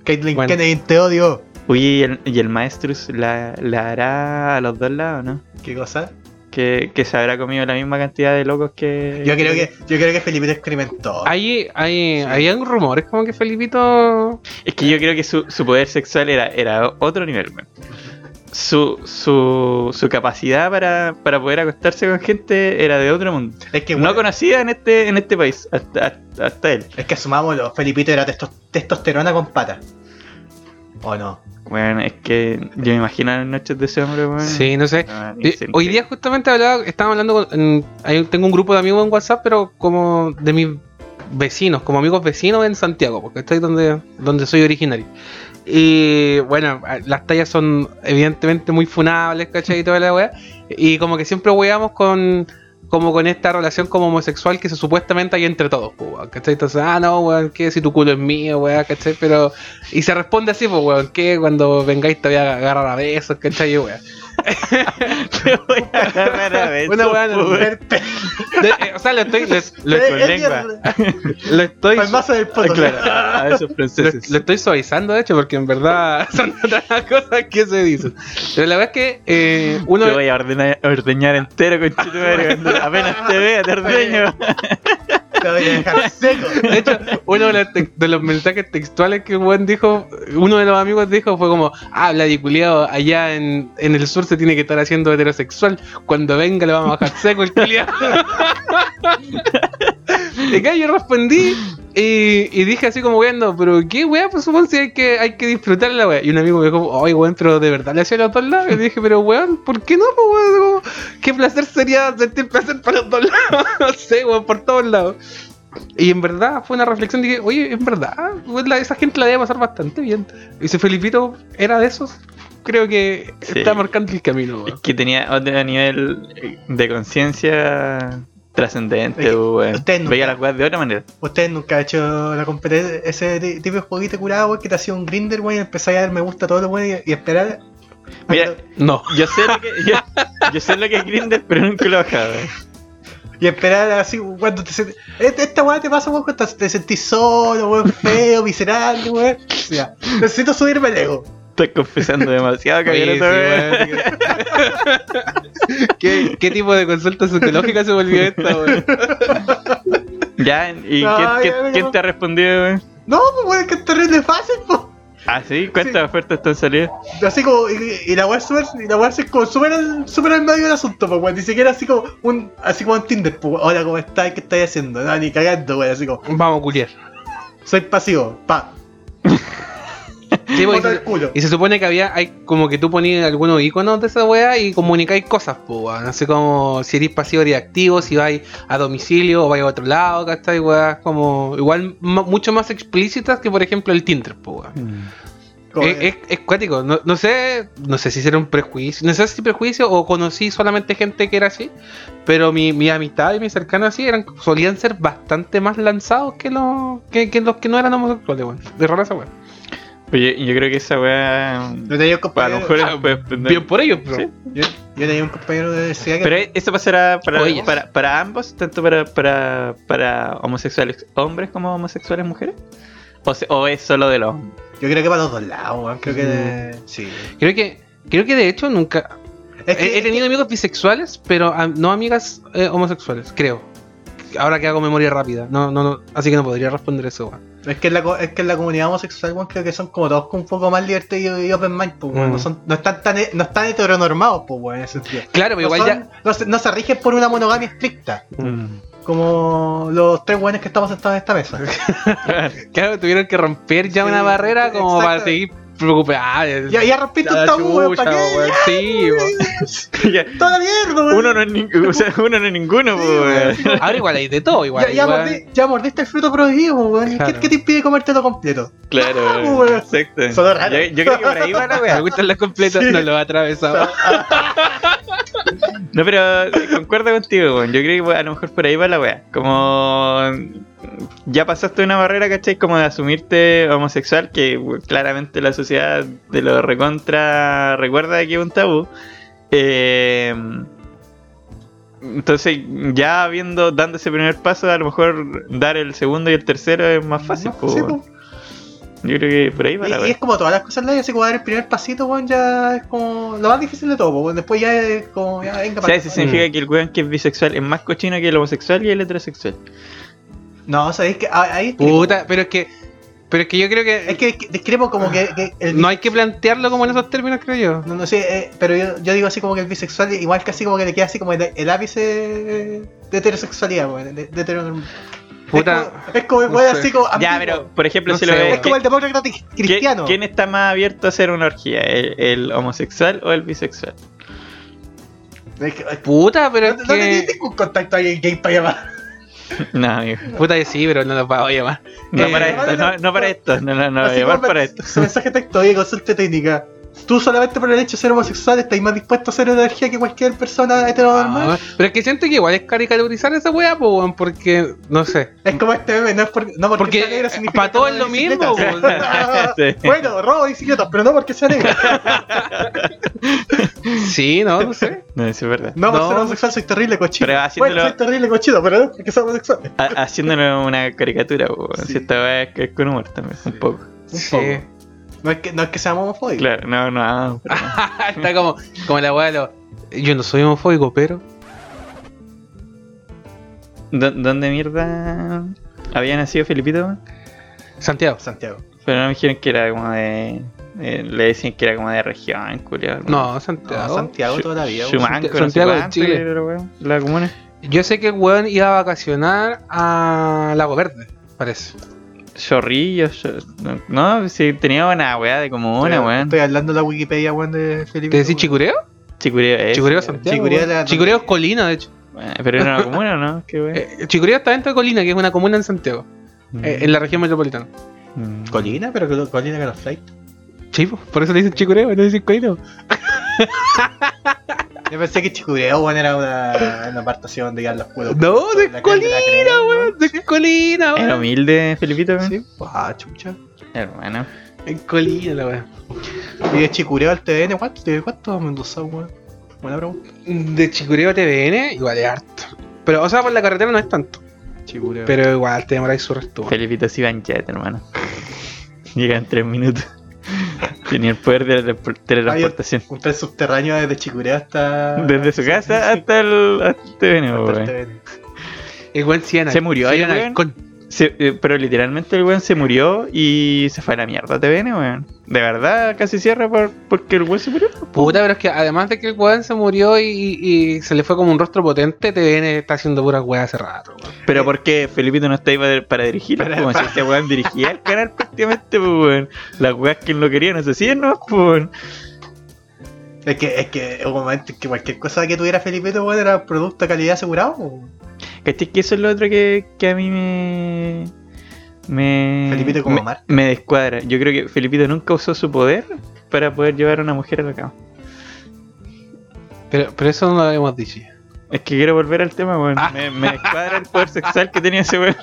Caitlyn Bueno. Kennedy, te odio. Oye, ¿y el, y el Maestrus la, la hará a los dos lados, no? ¿Qué cosa? Que, que se habrá comido la misma cantidad de locos que. Yo creo que, yo creo que Felipe experimentó. Hay, hay, habían rumores como que Felipito. Es que yo creo que su, su poder sexual era, era otro nivel, weón. Su, su, su capacidad para, para poder acostarse con gente era de otro mundo. Es que, no conocida en este, en este país, hasta, hasta, hasta él. es que asumámoslo, Felipito era testos- testosterona con pata. ¿O no? Bueno, es que yo me imagino las noches de ese hombre, weón. Sí, no sé. Ah, Eh, Hoy día justamente hablaba, estaba hablando con, ahí tengo un grupo de amigos en WhatsApp, pero como de mis vecinos, como amigos vecinos en Santiago, porque estoy donde, donde soy originario. Y bueno, las tallas son evidentemente muy funables, ¿cachai? Y toda la weá. Y como que siempre weamos con como con esta relación como homosexual que supuestamente hay entre todos, pues, weón, ¿cachai? Entonces, ah, no, weón, que si tu culo es mío, weón, ¿cachai? Pero, y se responde así, pues, weón, que cuando vengáis te voy a agarrar a besos, ¿cachai? Weón. Te voy a agarrar a Una (laughs) De- eh, o sea, lo estoy, lo, lo- con lengua. lo (laughs) estoy, del poto. Claro, (laughs) a esos lo, franceses. lo estoy suavizando, de hecho, porque en verdad son otras cosas que se dicen. Pero la verdad es que eh, uno. Te voy a ordenar, ordeñar entero, cuando Apenas te vea, te ordeño. Te voy a dejar (laughs) seco. De hecho, uno de los, te- de los mensajes textuales que weón dijo, uno de los amigos dijo fue como, ah, Vladiculeado, allá en, en el sur se tiene que estar haciendo heterosexual. Cuando venga le vamos a bajar seco el culiado. (laughs) y acá yo respondí y, y dije así como weando, pero qué weá, pues supongo si hay que, hay que disfrutar la weá. Y un amigo me dijo, oye weón, pero de verdad le hacía los dos lados. Y dije, pero weón, ¿por qué no? Pues, weón? ¿Qué placer sería sentir placer para los dos lados? (laughs) no sé, weón, por todos lados. Y en verdad fue una reflexión, dije, oye, en verdad, la- esa gente la debe pasar bastante bien. Y si Felipito era de esos, creo que Sí. está marcando el camino. Es weón. que tenía otro nivel de conciencia trascendente, Es que nunca- Veía las weas de otra manera. Usted nunca ha hecho la competencia, ese ti- tipo de jueguito curado, weón, que te hacía un grinder, weón, y empezáis a dar me gusta a los weones y, y esperar. Mira, que- No. Yo sé lo que, yo, yo sé lo que es Grindr, pero nunca lo he bajado. y esperar así cuando te sent- Esta, esta weá te pasa, weón, cuando te sentís solo, weón, feo, miserable, weón. O sea, necesito subirme el ego. Estoy confesando demasiado, cabrón. sí. ¿Qué, ¿Qué tipo de consulta psicológica se volvió esta, weón? Ya, ¿y No, quién, ya, quién- ya, quién ya. te ha respondido, weón? No, pues weón, es que es terrible fácil, pues. Ah, sí, ¿cuántas Sí. ofertas te han salido? Así como, y, y la weá es súper, y la weá es como súper al, súper al medio del asunto, pues weón. Ni siquiera así como un, así como en Tinder, pues. Hola, ¿cómo estás? ¿Qué estás haciendo? No, ni cagando, weón, así como, Vamos a culiar. soy pasivo, pa. Sí, se- culo. y se supone que había, hay como que tú ponías algunos iconos de esa weá y comunicáis cosas, pues, weón. Así como si eres pasivo eres activo, si vais a domicilio o vais a otro lado, ¿cachai? Weá, como igual mucho más explícitas que por ejemplo el Tinder, pues. Como- Es, es, es cuático, no, no sé, no sé si era un prejuicio, no sé si prejuicio o conocí solamente gente que era así, pero mi, mi amistad y mis cercanos así eran, solían ser bastante más lanzados que los que, que los que no eran homosexuales, weón. De rara esa weón. Oye, yo creo que esa weá. Yo tenía un A lo compañero, mejor Ah, es- no- Bien por ellos, pero Sí. yo, yo tenía un compañero de universidad que Pero eso pasará para, para, para ambos, tanto para, para, para homosexuales hombres como homosexuales mujeres. O, se- o es solo de los hombres. yo creo que para los dos lados, weón. Creo que sí. creo que creo que de hecho nunca Es que, he, he tenido amigos bisexuales, pero no amigas eh, homosexuales, creo. Ahora que hago memoria rápida, no, no, no, así que no podría responder eso, weón. Es que en la, es que en la comunidad homosexual, creo que son como todos con un poco más divertidos y, y open mind, pues, weón. Mm. No, son, no están tan, no están heteronormados, pues, weón, en ese sentido. Claro, pero No, igual son- no, se, no se rigen por una monogamia estricta, ya. como los tres weones que estamos sentados en esta mesa. (laughs) Claro, tuvieron que romper ya Sí, una barrera como para exacto. Seguir preocupados. ya, ya rompiste un tabú, weón, ¿para qué? Sí, weón. (laughs) Ya, Toda mierda, weón. uno, no es o sea, uno no es ninguno, Sí, pues, weón. Ahora igual hay de todo, igual. ya, ya, igual- mordí- ya mordiste el fruto prohibido, weón. ¿Qué- Claro. ¿Qué, te impide comértelo completo? Claro, Ah, weón. exacto. Sonó raro. Yo, yo creo que por ahí va la (laughs) Me weá. gustan las completas, Sí. no lo ha atravesado. (laughs) No, pero eh, concuerdo contigo, weón. Yo creo que a lo mejor por ahí va la weá. Como ya pasaste una barrera, ¿cachai? Como de asumirte homosexual, que claramente la sociedad de lo recontra recuerda que es un tabú. Eh, entonces, ya habiendo, dando ese primer paso, a lo mejor dar el segundo y el tercero es más fácil. po, Sí, po. Yo creo que por ahí va Y, la y es como todas las cosas vida, así como dar el primer pasito, weón, ya es como lo más difícil de todo, weón. Después ya es como, ya venga O sea, eso significa que el weón que es bisexual es más cochino que el homosexual y el heterosexual. No, sabéis que ah, ahí discrepo. Puta, pero es que. Pero es que yo creo que. Es que que discrepo como que, que el no hay que plantearlo como en esos términos, creo yo. No, no sé, eh, pero yo, yo digo así como que el bisexual igual casi como que le queda así como el, el ápice de heterosexualidad, weón, de, de Puta, Es como, es como no así como Ya, pero por ejemplo, No si sé, lo ves. Es como el demócrata cri- cristiano. ¿Quién está más abierto a hacer una orgía? ¿El, el homosexual o el bisexual? Es que- es- Puta, pero no, es no que. ningún contacto ahí gay para llamar. (laughs) No, amigo. Puta que sí, pero no lo puedo llamar. No Eh, para esto, no, no para esto. No, no, no, como para esto. Su mensaje texto, oye, consulta técnica. Tú solamente por el hecho de ser homosexual estás más dispuesto a hacer energía que cualquier persona heteronormal. Ah, pero es que siento que igual es caricaturizar esa weá, po, weón, porque, no sé. Es como este meme, no es porque, no porque, Porque, sea negra eh, significa pa' todo es no lo mismo. (laughs) Sí. bueno, robo bicicletas, pero no porque sea negra. (laughs) Sí, no, no sé. No, es verdad. No, por No. ser homosexual soy terrible cochino. Pero haciéndolo- Bueno, soy terrible cochino, pero no porque soy homosexual. Ha- Haciéndole una caricatura, po. Sí. Si esta weá es que es con humor también, un poco. Un Sí. poco. No es que, no es que seamos homofóbicos. Claro, no, no. pero (laughs) no. Está como, como la weá de los. Yo no soy homofóbico, pero. ¿Dó- ¿Dónde mierda había nacido Felipito? Santiago. Santiago. Pero no me dijeron que era como de. eh, le decían que era como de región, culiado. No, Santiago. No, Santiago toda la vida. weón. Chumanco, no sé Santiago de Chile. weón, La comuna. Yo sé que el weón iba a vacacionar a Lago Verde, parece. Chorrillo, Chor- no, sí, tenía una weá de comuna, Estoy- weón. Estoy hablando de la Wikipedia, weón, de Felipe. ¿Te decís Chicureo? Chicureo es. Chicureo weón. Santiago. Chicureo Chicureo es Colina, de hecho. Bueno, pero era una (laughs) comuna, ¿no? Qué weón. Eh, Chicureo está dentro de Colina, que es una comuna en Santiago, eh, en la región metropolitana. Mm. Colina, pero que- Colina que los flight. Chivo, por eso le dicen Chicureo, no le dicen Colina. (laughs) Yo pensé que Chicureo, weón, era una, una apartación donde iban los puros. No, de La Colina, weón, de Colina, Era weón. humilde, Felipito, weón. Sí. Ah, chucha. Hermano. En Colina, la weón. Y de Chicureo al TVN, ¿cuánto, de cuánto Mendoza, weón? Buena pregunta. De Chicureo a TVN, igual es harto. Pero, o sea, por la carretera no es tanto. Chicureo. Pero igual te demoráis su resto. Felipito se iba en jet, hermano. (laughs) Llega en tres minutos. (laughs) Tenía el poder de la teletransportación. Un tren subterráneo desde Chicureo hasta. Desde su casa hasta el, hasta TVN, sí era- ¿Se murió weón? halcón. Se- eh, pero literalmente el weón se murió y se fue a la mierda TVN, weón. De verdad, casi cierra por, porque el weón se murió. Puta, pero es que además de que el weón se murió y, y se le fue como un rostro potente, TVN está haciendo puras weas hace rato, weón. Pero porque Felipito no está ahí para, para dirigir, Para- como si este weón dirigía el canal prácticamente, pues weón. Las weas que no querían se hacían, ¿no? Pues weón. Es que, es que hubo un momento en que cualquier cosa que tuviera Felipito, weón, era producto de calidad asegurado. weón. ¿Cachai? Que eso es lo otro que, que a mí me. Me. Felipito como me, marca. me descuadra. Yo creo que Felipito nunca usó su poder para poder llevar a una mujer a la cama. Pero, pero eso no lo habíamos dicho. Es que quiero volver al tema, weón. Ah. Me, me descuadra el poder sexual que tenía ese weón.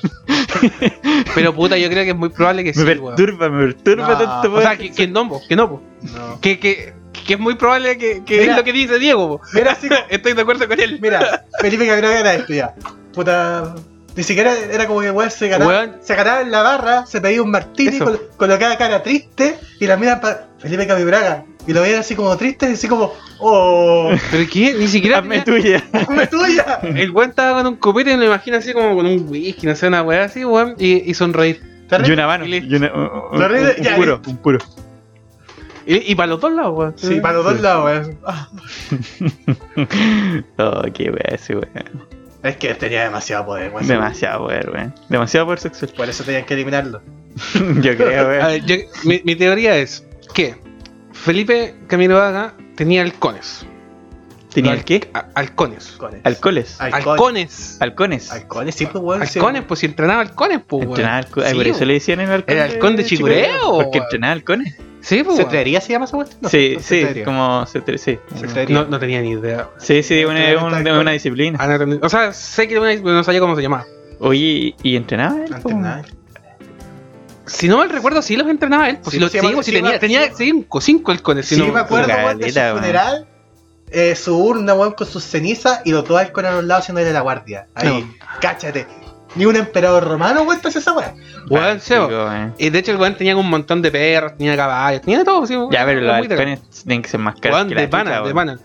(laughs) Pero puta, yo creo que es muy probable que sí, me weón. perturba, me perturba tanto O poder. sea, que, que no, po, que no, po. No. Que, que, que es muy probable que, que Mira. es lo que dice Diego, po. Mira, como- (laughs) Estoy de acuerdo con él. Mira, Felipe Cabrera era esto ya. Puta. Ni siquiera era como que weón se ganaba, Weón. se ganaba en la barra, se pedía un martini, col- colocaba cara triste y la miran para Felipe Cabibraga. Y lo veían así como triste y así como, oh, Pero que ni siquiera. Hazme tuya. ¡me tuya! El weón estaba con un copete y me lo imagino así como con un whisky, no sé, una weá así, weón, y, y sonreír. Y una mano. Y una, un, puro, un puro. Y, y para los dos lados, weón. Sí, para los dos lados, weón. (laughs) Oh, qué weón ese weón. Es que tenía demasiado poder, weón. Demasiado poder, weón. Demasiado poder sexual. Por eso tenían que eliminarlo. (laughs) Yo creo, A weón. ver, yo- mi, mi teoría es que Felipe Camilo Vaga tenía halcones. ¿Tenía el qué? Halcones. Halcones. Halcones. Halcones. Halcones. Halcones, sí, pues, weón. Halcones, pues si entrenaba halcones, pues, weón. Entrenaba halco- ay, Sí, por eso le decían el halcón. ¿El halcón de Chicureo, Porque entrenaba halcones. Sí, pues. ¿Cetrería se llama esa cuestión? No, sí, no, sí, como se tre- sí. No, no tenía ni idea. Sí, sí, una, un- una disciplina. Ah, O sea, sé que era una, pero no sabía cómo se llamaba. Oye, ¿y entrenaba él? Si no mal recuerdo, sí los entrenaba él. Pues Sí, si los sí, pues, sí, tenía, tenía cinco, cinco halcones. Si Sí, no- me acuerdo, weón, de su funeral. eh, su urna, weón, con sus cenizas y los dos halcones a los lados haciéndole la guardia. Ahí, cáchate. Ni un emperador romano, weón, hace esa weá. Weón, weón. weón. Y de hecho, el weón tenía un montón de perros, tenía caballos, tenía de todo. sí, Ya, pero los halcones tienen que ser más caros Weón, que la de pana, chucha, de pana.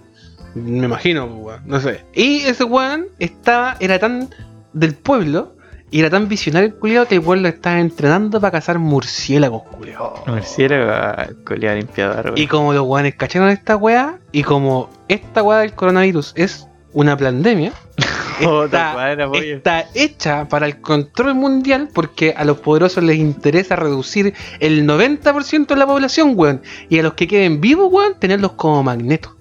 Me imagino, pues, weón, no sé. Y ese weón estaba, era tan del pueblo y era tan visionario el culiado que el pueblo estaba entrenando para cazar murciélagos, culiado. Murciélago, coleado limpiador, weón. Y como los weones cacharon esta weá, y como esta weá del coronavirus es una pandemia, (laughs) está, cuadra, pollo. está hecha para el control mundial porque a los poderosos les interesa reducir el 90% de la población, weón. Y a los que queden vivos, weón, tenerlos como magnetos.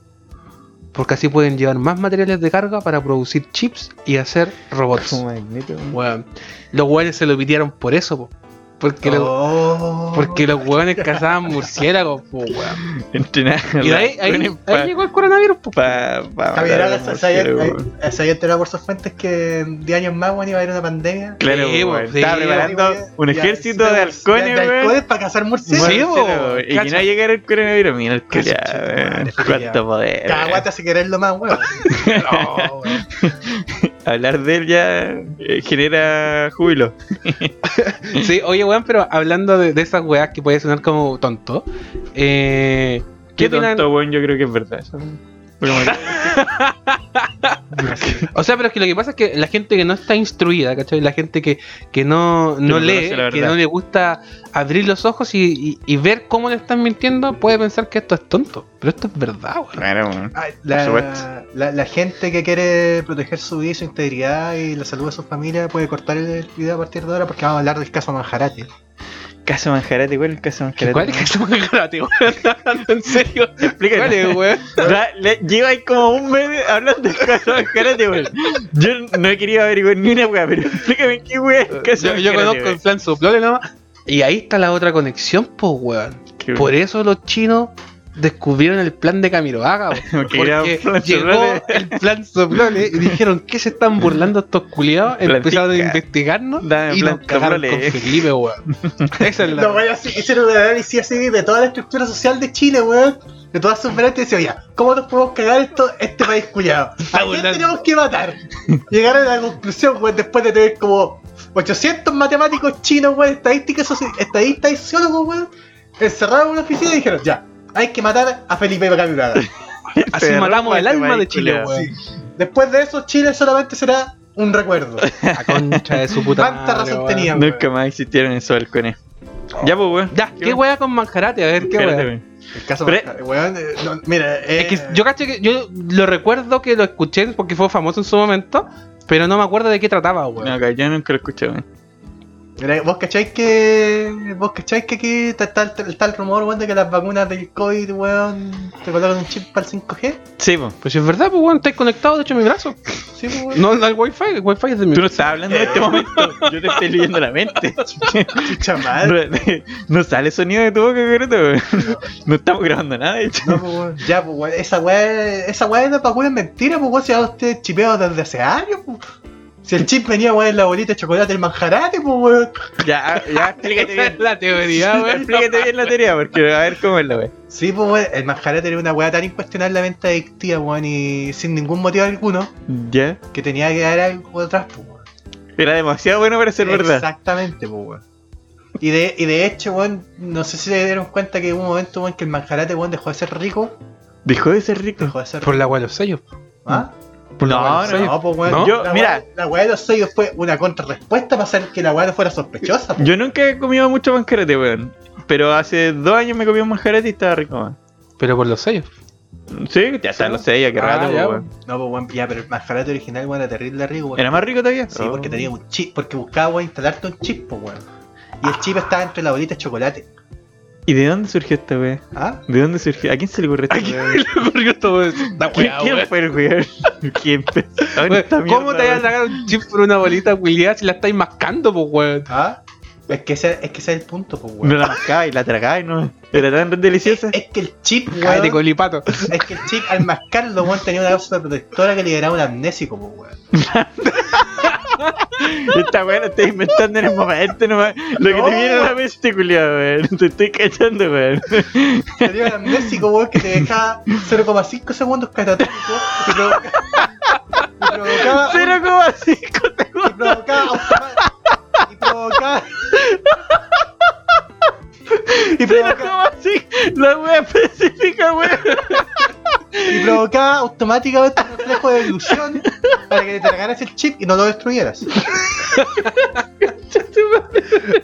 Porque así pueden llevar más materiales de carga para producir chips y hacer robots. Como magneto, weón. Weón. Los weones se lo pidieron por eso, po. Porque, los, Oh. porque los hueones cazaban murciélagos, po, weón. Entrenar. Y de ahí, ahí, ahí llegó el coronavirus, po. Pa, pa, se- había- enterado por sus fuentes que en 10 años más weón, iba a haber una pandemia. Claro, Sí, weón. sí, Estaba sí, preparando un ejército de halcones, de weón. halcones para cazar murciélagos. Y que no llegara el coronavirus. Mira el culiado, weón. Cuánto poder. Cada guata se quererlo más, weón. (laughs) No, weón. Hablar de él ya eh, genera júbilo. (laughs) Sí, oye, weón, pero hablando de, de esas weas que puede sonar como tonto, eh, ¿qué Qué opinan? tonto, weón. Yo creo que es verdad. eso. Pero bueno, (laughs) O sea, pero es que lo que pasa es que la gente que no está instruida, ¿cachai? La gente que, que no, no lee, que no le gusta abrir los ojos y, y- y ver cómo le están mintiendo, puede pensar que esto es tonto. Pero esto es verdad, weón. claro, supuesto. La, la, la gente que quiere proteger su vida y su integridad y la salud de su familia puede cortar el video a partir de ahora porque vamos a hablar del caso Manjarate. Caso Manjarate, ¿cuál es el caso Manjarate? ¿Cuál es me karate, weón? (laughs) ¿En serio? Explícame. ¿Cuál es, weón? Lleva ahí como un mes hablando del caso Manjarate, weón. Yo no he querido averiguar ni una weá, pero explícame qué weá es el caso Yo, yo Manjarate, conozco el weón. plan soplole nomás. Y ahí está la otra conexión, pues, weón. Por eso los chinos descubrieron el plan de Camiroaga, weón. (laughs) Porque (laughs) plan llegó el plan soplole y dijeron que se están burlando estos culiados. Empezaron a investigarnos Dame y plan nos cagaron con Felipe, weón. (laughs) Esa es la. No, vaya, así, hicieron un análisis así de toda la estructura social de Chile, weón. De todas sus variantes y decía, ya, ¿cómo nos podemos cagar esto, este país culiado? ¿A quién tenemos que matar? Llegaron a la conclusión, weón, después de tener como 800 matemáticos chinos, weón, estadísticas, soci- estadistas y sociólogos, weón, encerrados en una oficina y dijeron, ya, hay que matar a Felipe Camilada. (laughs) Así Perro, matamos el este alma de Chile, weón. Después de eso, Chile solamente será un recuerdo. (laughs) La concha de su puta Cuánta madre, razón weón. tenía. Nunca más existieron esos halcones. Ya, pues, weón. Ya, ¿qué weá con Manjarate? A ver, ¿qué weá? weón. El caso Pero- weón, eh, no, mira, eh, Es que yo caché que yo lo recuerdo que lo escuché porque fue famoso en su momento, pero no me acuerdo de qué trataba, weón. No, que yo nunca lo escuché, weón. Vos cacháis que. Vos cacháis que aquí está, está el, está el rumor, weón, de que las vacunas del COVID, weón, te colocan un chip para el 5G. Sí, pues. Pues si es verdad, pues weón, estáis conectado de hecho a mi brazo. Sí, pues, weón. No, al wifi, el wifi es de mi Tú no estás hablando en este momento. Yo te estoy leyendo la mente. (laughs) Chucha madre. No, no sale sonido de tu boca, Garoto, weón. No estamos grabando nada, de hecho. No, pues, weón. Ya, pues, weón. Esa weá, esa weá de vacuna es mentira, pues, weón. Si ahora ustedes chipeados desde hace años, pues. Si el chip venía, weón, en la bolita de chocolate, el manjarate, pues, weón. Ya, ya, explícate bien. la teoría, weón. Explícate bien la teoría, porque a ver cómo es la weón. Sí, pues, weón. El manjarate era una weá tan incuestionablemente adictiva, weón, y sin ningún motivo alguno, Ya. que tenía que dar algo atrás, pues, weón. Era demasiado bueno para ser verdad. Exactamente, pues, weón. Y de, y de hecho, weón, no sé si se dieron cuenta que hubo un momento, weón, que el manjarate, weón, dejó de ser rico. Dejó de ser rico. Dejó de ser Por la weá de los sellos. ¿Ah? Por No, los no, sellos. No, pues, weón. ¿No? Yo- la mira. weá- la weá de los sellos fue una contrarrespuesta para hacer que la weá no fuera sospechosa. pues. Yo nunca he comido mucho manjarate, weón. Pero hace dos años me comí un manjarate y estaba rico, weón. Pero por los sellos. Sí, ya está, no sé, ya qué Ah, rato, ya, weón. No, pues, weón, ya, pero el manjarate original, weón, era terrible rico, weón. ¿Era más rico todavía? Sí, Oh. porque tenía un chip, porque buscaba, weón, instalarte un chip, pues, weón. Y el chip estaba entre la bolita de chocolate. ¿Y de dónde surgió esta weón? ¿Ah? ¿De dónde surgió? ¿A quién se le ocurrió esta ¿A quién le ocurrió todo eso? Esta ¿Quién, weá, quién fue el weón? (laughs) ¿Quién empezó? ¿Cómo te vas a sacar un chip por una bolita culiada si la estáis mascando, pues weón? ¿Ah? Es que ese, es que ese es el punto, pues, No weón. la mascaba y la tragaba y no. Era tan deliciosa. Es que el chip, Cállate, weón, colipato. es que el chip al mascarlo, weón, tenía una cápsula protectora que liberaba un amnésico, pues, weón. (laughs) (laughs) Esta weón la estoy inventando en el momento nomás. Lo que No. te viene a la mente, culiado, weón. (laughs) Te estoy cachando, weón. (laughs) Un amnésico, weón, que te dejaba 0,5 segundos catatónico y provoca- y provocaba. un- 0,5 y provocaba y provocaba (laughs) y provocaba, 0,5 La wea específica, weón. y provocaba automáticamente un reflejo de ilusión para que te tragaras el chip y no lo destruyeras. (laughs)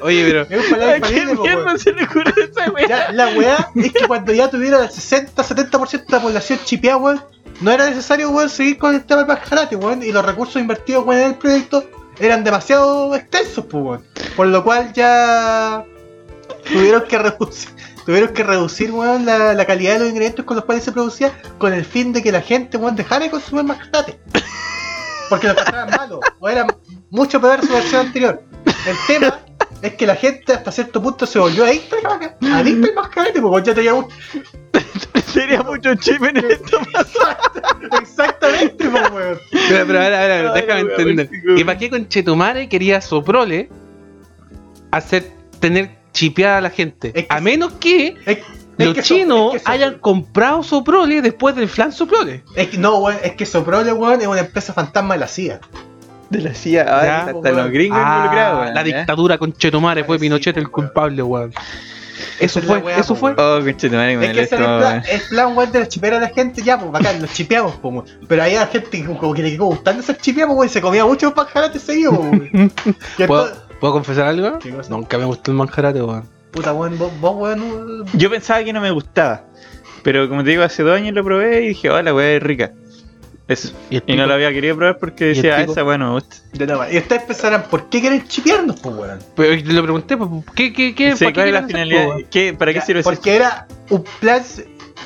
Oye, pero. Es un palabra ¿A quién infalible, po, mierda weón. se le ocurre esa wea? Ya, la weá es que cuando ya tuviera el 60-70% de la población chipeada, weón, no era necesario, weón, seguir con el tema del Bacjarate, weón, y los recursos invertidos, weón, en el proyecto eran demasiado extensos, pues, weón. Por lo cual ya tuvieron que reducir, tuvieron que reducir, weón, la, la calidad de los ingredientes con los cuales se producía, con el fin de que la gente, weón, dejara de consumir Bacjarate. Porque lo encontraban malo, o era mucho peor su versión anterior. El tema es que la gente hasta cierto punto se volvió adicta al mascarate. Adicta al porque ya te llevamos. Sería mucho chip en esto. (laughs) Exactamente, pues, weón. Pero, pero, a ver, a ver, déjame entender. ¿Y para qué con Chetumare quería Soprole hacer tener chipeada a la gente? Es que a menos que Es, es los que chinos es que so- hayan comprado Soprole después del flan Soprole. Es que, no, weón, es que Soprole, weón, es una empresa fantasma de la CIA. De la CIA, Ya, ah, hasta weón. los gringos Ah, involucrados, weón, la ¿ya? dictadura con Chetumare fue Sí, Pinochet el weón. culpable, weón. Eso es fue, weá, eso fue. Oh, conchetumare, me Es que ese es plan, el plan, weón, de la chipera a la gente, ya, pues bacán, los chipeamos, pues. Pero ahí la gente que como que le quedó gustando ser chipeado, weón, se comía muchos manjarates seguidos, pues, weón. (laughs) ¿Puedo, confesar algo? ¿Qué? Nunca me gustó el manjarate, weón. Puta, weón, vos, vos, weón, Yo pensaba que no me gustaba. Pero como te digo, hace dos años lo probé y dije, oh, la weá es rica. Eso. Y no lo había querido probar porque ¿Y el decía, ah, esa weá no me gusta. de nada. Y ustedes pensarán, ¿por qué quieren chipearnos, pues, weón? Pero yo le pregunté, pues, ¿qué, qué, qué, Sí, para qué ¿Cuál es la hacer, finalidad? po, weón? ¿Qué, ¿Para qué Ya, sirve ese Porque era un plan.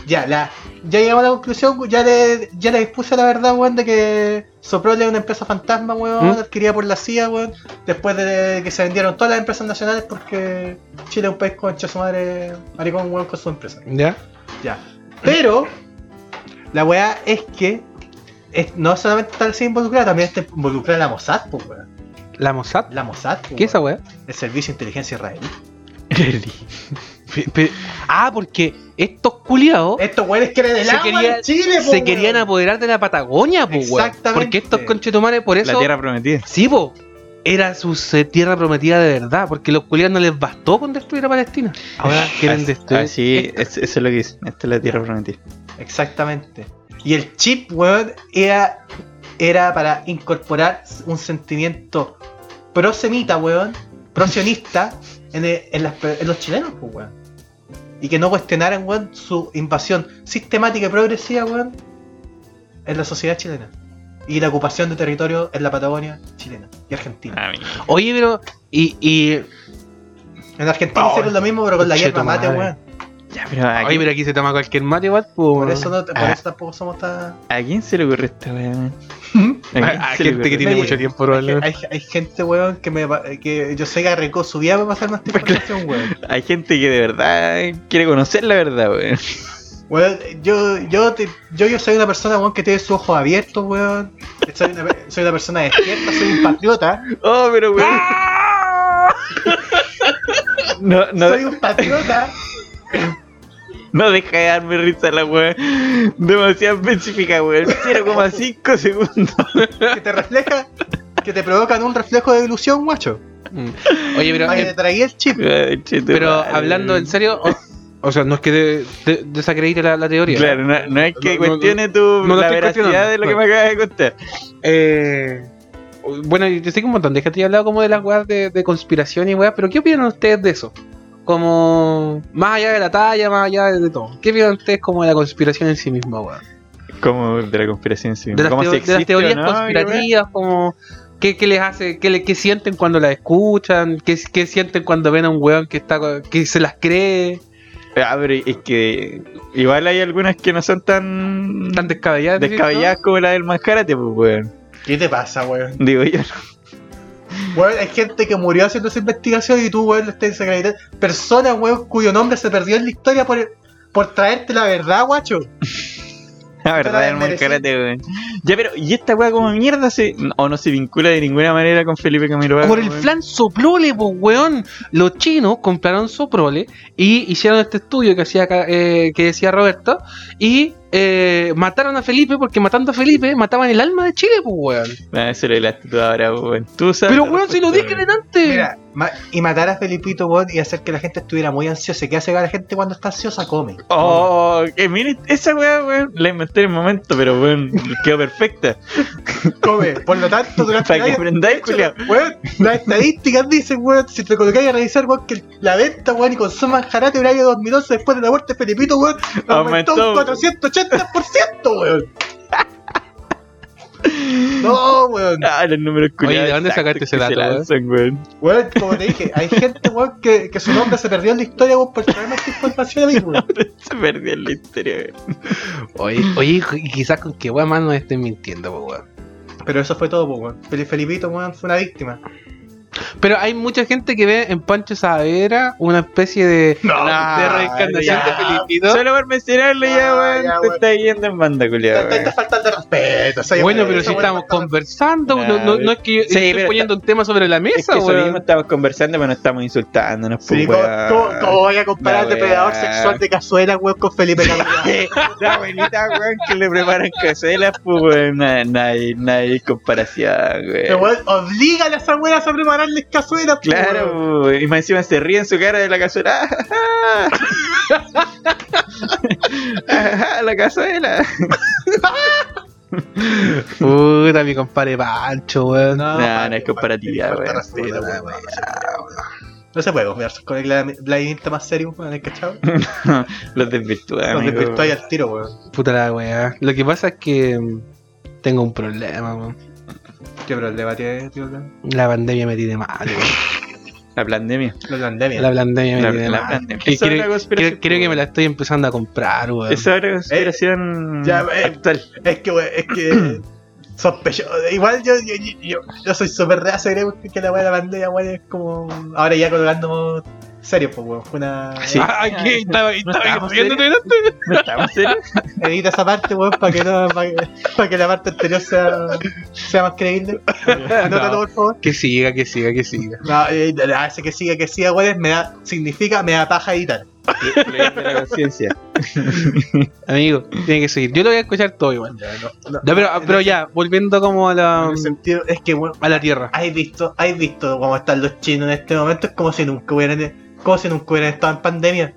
Ya, la, ya llegamos a la conclusión, ya le, ya le expuse la verdad, weón, de que Soprole es una empresa fantasma, weón, ¿Mm? adquirida por la CIA, weón, después de que se vendieron todas las empresas nacionales porque Chile es un país con su madre maricón, weón, con su empresa. ¿Ya? Ya. Pero, la weá es que es- no solamente está CIA involucrada, también está involucrada la Mossad, pues, weón. ¿La Mossad? La Mossad, pues, ¿Qué es esa weá? El Servicio de Inteligencia Israelí. Ah, porque estos culiados Estos weones quieren el Se agua quería- de Chile, po, se querían weón. apoderar de la Patagonia, pues, weón. Exactamente. Porque estos conchetumares, por eso. La tierra prometida. Sí, po. Era su eh, tierra prometida de verdad. Porque los culiados no les bastó con destruir a Palestina. Ahora quieren Así- destruir. Así, es- eso es lo que dice. Esta es la tierra prometida. Exactamente. Y el chip, weón, era, era para incorporar un sentimiento prosemita, weón, prosionista en, el- en las pe- en los chilenos, pues, weón. Y que no cuestionaran, weón, su invasión sistemática y progresiva, weón, en la sociedad chilena. Y la ocupación de territorio en la Patagonia chilena y Argentina. Ah. Oye, pero. Y. y... En Argentina Oh, hicieron lo mismo, pero con la hierba mate, weón. Ya, pero ¿a, Oye, pero aquí se toma cualquier mate pues. Por eso, no, por Ah. eso tampoco somos tan. ¿a quién se le ocurre esta? ¿A Hay, se le gente que tiene Oye, mucho tiempo, Hay, probablemente. hay- hay gente, weón, que, me, que yo sé que arrancó su vida para pasar más tiempo weón. Hay gente que de verdad quiere conocer la verdad, weón. Weón, yo, yo, te- yo, yo soy una persona, weón, que tiene sus ojos abiertos, weón. Soy una, soy una persona despierta, soy un patriota. Oh, pero weón. No, no, Soy un patriota. No deja de darme risa la weón. Demasiado específica, weón. 0,5 segundos. que te refleja, que te provocan un reflejo de ilusión, guacho. Mm. Oye, pero. Que eh, te tragué el chip. Ay, cheto pero madre, hablando en serio. O, o sea, no es que de- de- desacredite la, la teoría. Claro, no, no es que No, no, cuestione tu, no lo la veracidad de lo que me acabas de contar. Eh, bueno, yo sé que un montón de gente ha hablado como de las weas de, de conspiración y weas, pero ¿qué opinan ustedes de eso? Como, más allá de la talla, más allá de, de todo. ¿Qué opinan ustedes como de la conspiración en sí misma, weón? Como de la conspiración en sí De misma. las, Como teo- si de las existe o teorías no, la conspirativas, como, ¿qué, qué les hace, qué, le- qué sienten cuando las escuchan? ¿Qué, qué sienten cuando ven a un weón que, está, que se las cree? Ah, pero es que igual hay algunas que no son tan, Tan descabelladas. descabelladas como la del manjarate, pues, weón. ¿Qué te pasa, weón? Digo yo. Weón, hay gente que murió haciendo esa investigación y tú, weón, lo estás desacreditando. Personas, weón, cuyo nombre se perdió en la historia por, por traerte la verdad, guacho. (laughs) La verdad, la el merecí. manjarate, weón. Ya, pero, ¿y esta weá como mierda se, o no se vincula de ninguna manera con Felipe Camilo Por el weón? flan Soprole, pues, weón. Los chinos compraron Soprole y hicieron este estudio que hacía acá, eh, que decía Roberto y eh, mataron a Felipe porque matando a Felipe mataban el alma de Chile, pues, weón. Ah, eso lo hilaste tú ahora, weón. Tú sabes. Pero, la weón, si lo dije delante. Mira, ma- y matar a Felipito, weón, y hacer que la gente estuviera muy ansiosa. ¿Qué hace que la gente cuando está ansiosa? Come. Oh, que mire, esa weá, weón, la inventé en el momento, pero weón, quedó perfecta. Come. Por lo tanto, (laughs) durante Para que aprendáis, weón, las estadísticas dicen, weón, si te colocáis a revisar, weón, que la venta, weón, y en el año 2011 después de la muerte de Felipito, weón, aumentó, Aumentó. un 480%, weón. No, weón. Ah, los números culiados. ¿de dónde sacaste ese dato, weón? lanzan, weón? Weón, como te dije, hay gente, weón, que, que su nombre se perdió en la historia, weón, por traerme esta información a mí, weón. (laughs) Se perdió en la historia, weón. Oye, oye, y quizás con qué weón más nos estén mintiendo, pues, weón. Pero eso fue todo, pues, weón. Fel- Felipito, weón, fue una víctima. Pero hay mucha gente que ve en Pancho Savera una especie de, No, de reencarnación ya. de Felipito. Solo por mencionarlo ya, Ah, weón, te está yendo en banda, Te culiado, te- te falta Bueno, pero si estamos conversando, Nah, no, no, no es que yo sí, estoy pero poniendo un tema sobre la Es mesa, que eso weón. mismo estamos conversando, pero no estamos insultándonos, Sí, pues, ¿cómo, weón. cómo- cómo voy a comparar depredador sexual de cazuela, weón, con Felipe Calderón? (laughs) La abuelita, weón, que le preparan cazuelas, pues, weón, no, hay, no hay comparación, Pero, weón. weón, obligan a esas weas a prepararles cazuelas, weón. Claro, weón, y más encima se ríe en su cara de la cazuela. (laughs) (laughs) la cazuela. Puta, mi compadre Pancho, weón. No, no es comparativa, falta weón. no se puede, confiar con el gladiadista más serio, weón, ¿el cachado? (laughs) Los desvirtúa, Los desvirtuáis al tiro, weón. Puta la weá. Lo que pasa es que mm, tengo un problema, weón. ¿Qué problema tiene, tío? La pandemia me tiene mal, weón. (laughs) La pandemia. La pandemia. La pandemia La, pandemia. Esa es creo, una conspiración, creo- creo que me la estoy empezando a comprar, weón. Esa es una conspiración ya, eh, actual. Es que, weón, es que. (clears throat) Sospecho. Igual yo, yo, yo, yo, yo soy súper reacio, creo que la weá de la pandemia, weón, es como. Ahora ya colgando serio, pues, weón. Fue una. Sí. Ah, ¿qué? Estaba, estaba serios. delante. ¿No estamos serios? Edita esa parte, weón, para que, no, para que, para que la parte anterior sea, sea más creíble. (laughs) Anótalo, por favor. Que siga, que siga, que siga. No, eh, ese que siga, que siga, weón, me da, significa me da paja editar. La conciencia. (laughs) Amigo, tiene que seguir. Yo lo voy a escuchar todo igual. No, no, Ya, pero, pero ya, volviendo como a la, sentido, es que, weón, a la tierra. ¿Has visto, has visto cómo están los chinos en este momento? Es como si nunca hubieran, como si nunca hubieran estado en pandemia.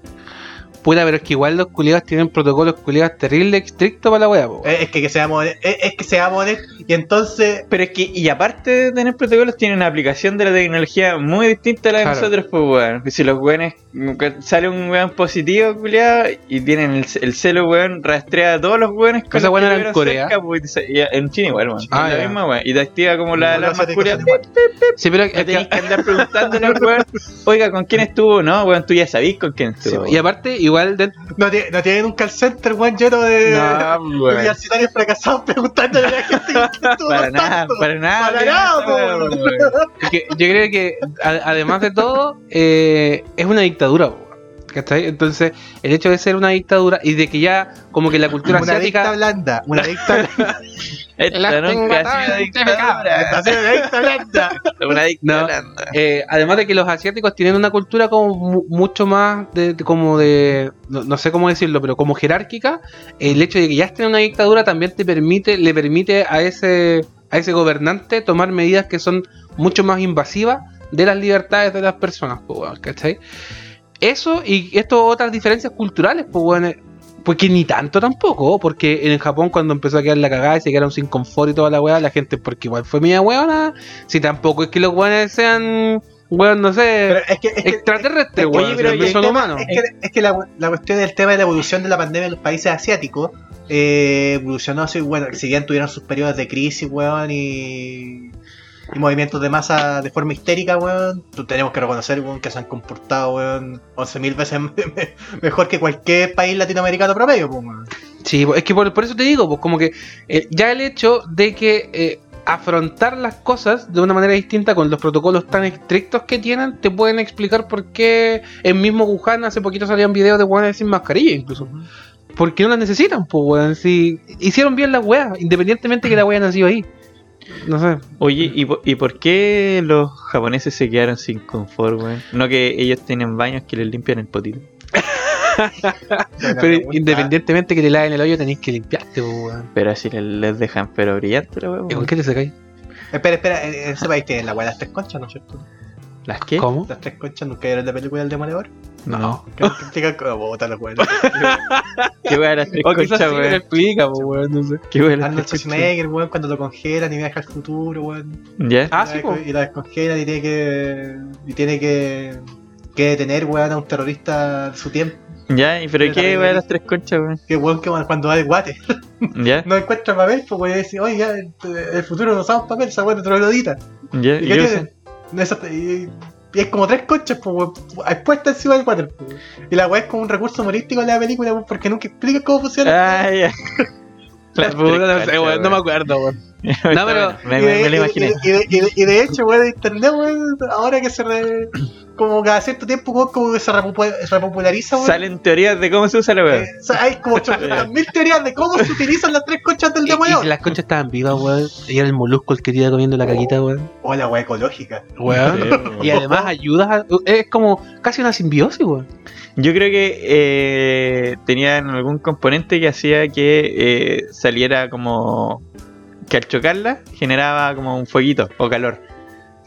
Puta, pero es que igual los culiados tienen protocolos culiados terribles estrictos para la wea, po. Es, es que, que seamos es, es que seamos honestos. Y entonces, Pero es que, y aparte de tener protocolos, tiene una aplicación de la tecnología muy distinta a la de Claro. nosotros, pues, weón. Si los weones, sale un weón positivo, culiado, y tienen el, el celo, weón, rastrea a todos los weones con Esa weón que era en Corea. cerca, pues, y en China igual, weón. Ah, la misma, weón. Y te activa como la alarma culiada. Sí, pero tenés (laughs) que andar preguntándole al weón, oiga, ¿con quién estuvo? No, weón, tú ya sabís con quién Sí, estuvo. y aparte, igual de... no, tiene- no tienen un call center, weón, lleno de No, weón. universitarios fracasados preguntándole a la gente que (laughs) estuvo para nada, para nada. Para nada, weón. Es que yo creo que, a- además de todo, eh, es una dictadura, po, ¿cachai? Entonces, el hecho de ser una dictadura y de que ya, como que la cultura Una dicta asiática... blanda, una dicta (laughs) blanda. Esta Las tengo nunca ha atadas, sido Esta dictadura. ha sido (laughs) una dicta blanda. Una dicta No. blanda. Eh, además de que los asiáticos tienen una cultura como mu- mucho más de, de- como de no, no sé cómo decirlo pero como jerárquica el hecho de que ya esté en una dictadura también te permite le permite a ese a ese gobernante tomar medidas que son mucho más invasivas de las libertades de las personas pues, ¿cachai? eso y esto otras diferencias culturales pues bueno porque ni tanto tampoco, porque en Japón cuando empezó a quedar la cagada y se quedaron sin confort y toda la weá, la gente, porque igual fue media weona, si tampoco es que los weones sean, weón, no sé, es que, es que, extraterrestres, es que- weón, pero son el humanos. Es que, es que la, la cuestión del tema de la evolución de la pandemia en los países asiáticos eh, evolucionó así, bueno, si bien tuvieron sus periodos de crisis, weón, y, y movimientos de masa de forma histérica, weón, tú tenemos que reconocer, weón, que se han comportado, weón, 11.000 veces me- me- mejor que cualquier país latinoamericano promedio, weón. Sí, es que por, por eso te digo, pues como que eh, ya el hecho de que eh, afrontar las cosas de una manera distinta con los protocolos tan estrictos que tienen, te pueden explicar por qué en mismo Wuhan hace poquito salían videos de weones sin mascarilla incluso. Porque no las necesitan, pues weón. Si hicieron bien las weas, independientemente que la wea nació ahí. No sé. Oye, ¿y, po- ¿y por qué los japoneses se quedaron sin confort, weón? No que ellos tienen baños que les limpian el potito. Pero independientemente que te laven el hoyo, tenéis que limpiarte, weón. Pero así les, les dejan pero brillante la ¿Y weón. con qué te sacáis? Espera, espera, en en ese país tienen la weá de las tres conchas, ¿no es cierto? ¿Las qué? ¿Cómo? Las tres conchas nunca vieron la película del demoledor. No. Que que explican cómo botan los weones. ¿Qué las tres O quizás sí me lo explica, pues weón, no sé. ¿Qué las Arnold? Schwarzenegger, weón, cuando lo congelan y viaja al futuro, weón. ¿Ya? Ah, Y sí, la- pues. Y la descongelan y tiene que. Y tiene que. Que detener, weón, a un terrorista de su tiempo. ¿Ya? ¿Y pero qué weón las tres conchas, weón? Que weón, que cuando va al guate (laughs) ¿Ya? no encuentra papel, pues weón, dice, oye, ya, en el futuro no usamos papel, esa weón te lo edita. ¿Ya? ¿Y ¿Y qué qué tiene? Esa- y, es como tres conchas, pues expuestas encima del water, pues. Y la weón es como un recurso humorístico en la película, porque nunca explica cómo funciona. Ah, ya. Tres no sé, no me acuerdo, weón. (laughs) No, pero- me, lo imaginé. y de- y de- y de hecho, weón, internet, weón, ahora que se re- como cada cierto tiempo, weón, como que se repopu- se repopulariza, weón. Salen teorías de cómo se usa la weá. Eh, o sea, hay como (laughs) 800.000 teorías de cómo se utilizan las tres conchas del Y, y demonio. las conchas estaban vivas, weón. Y era el molusco el que iba comiendo la caquita, weón. O la weá ecológica. Weón. (laughs) Y además ayudas a- Es como casi una simbiosis, weón. Yo creo que eh, tenían algún componente que hacía que eh, saliera como. Que al chocarla generaba como un fueguito o calor.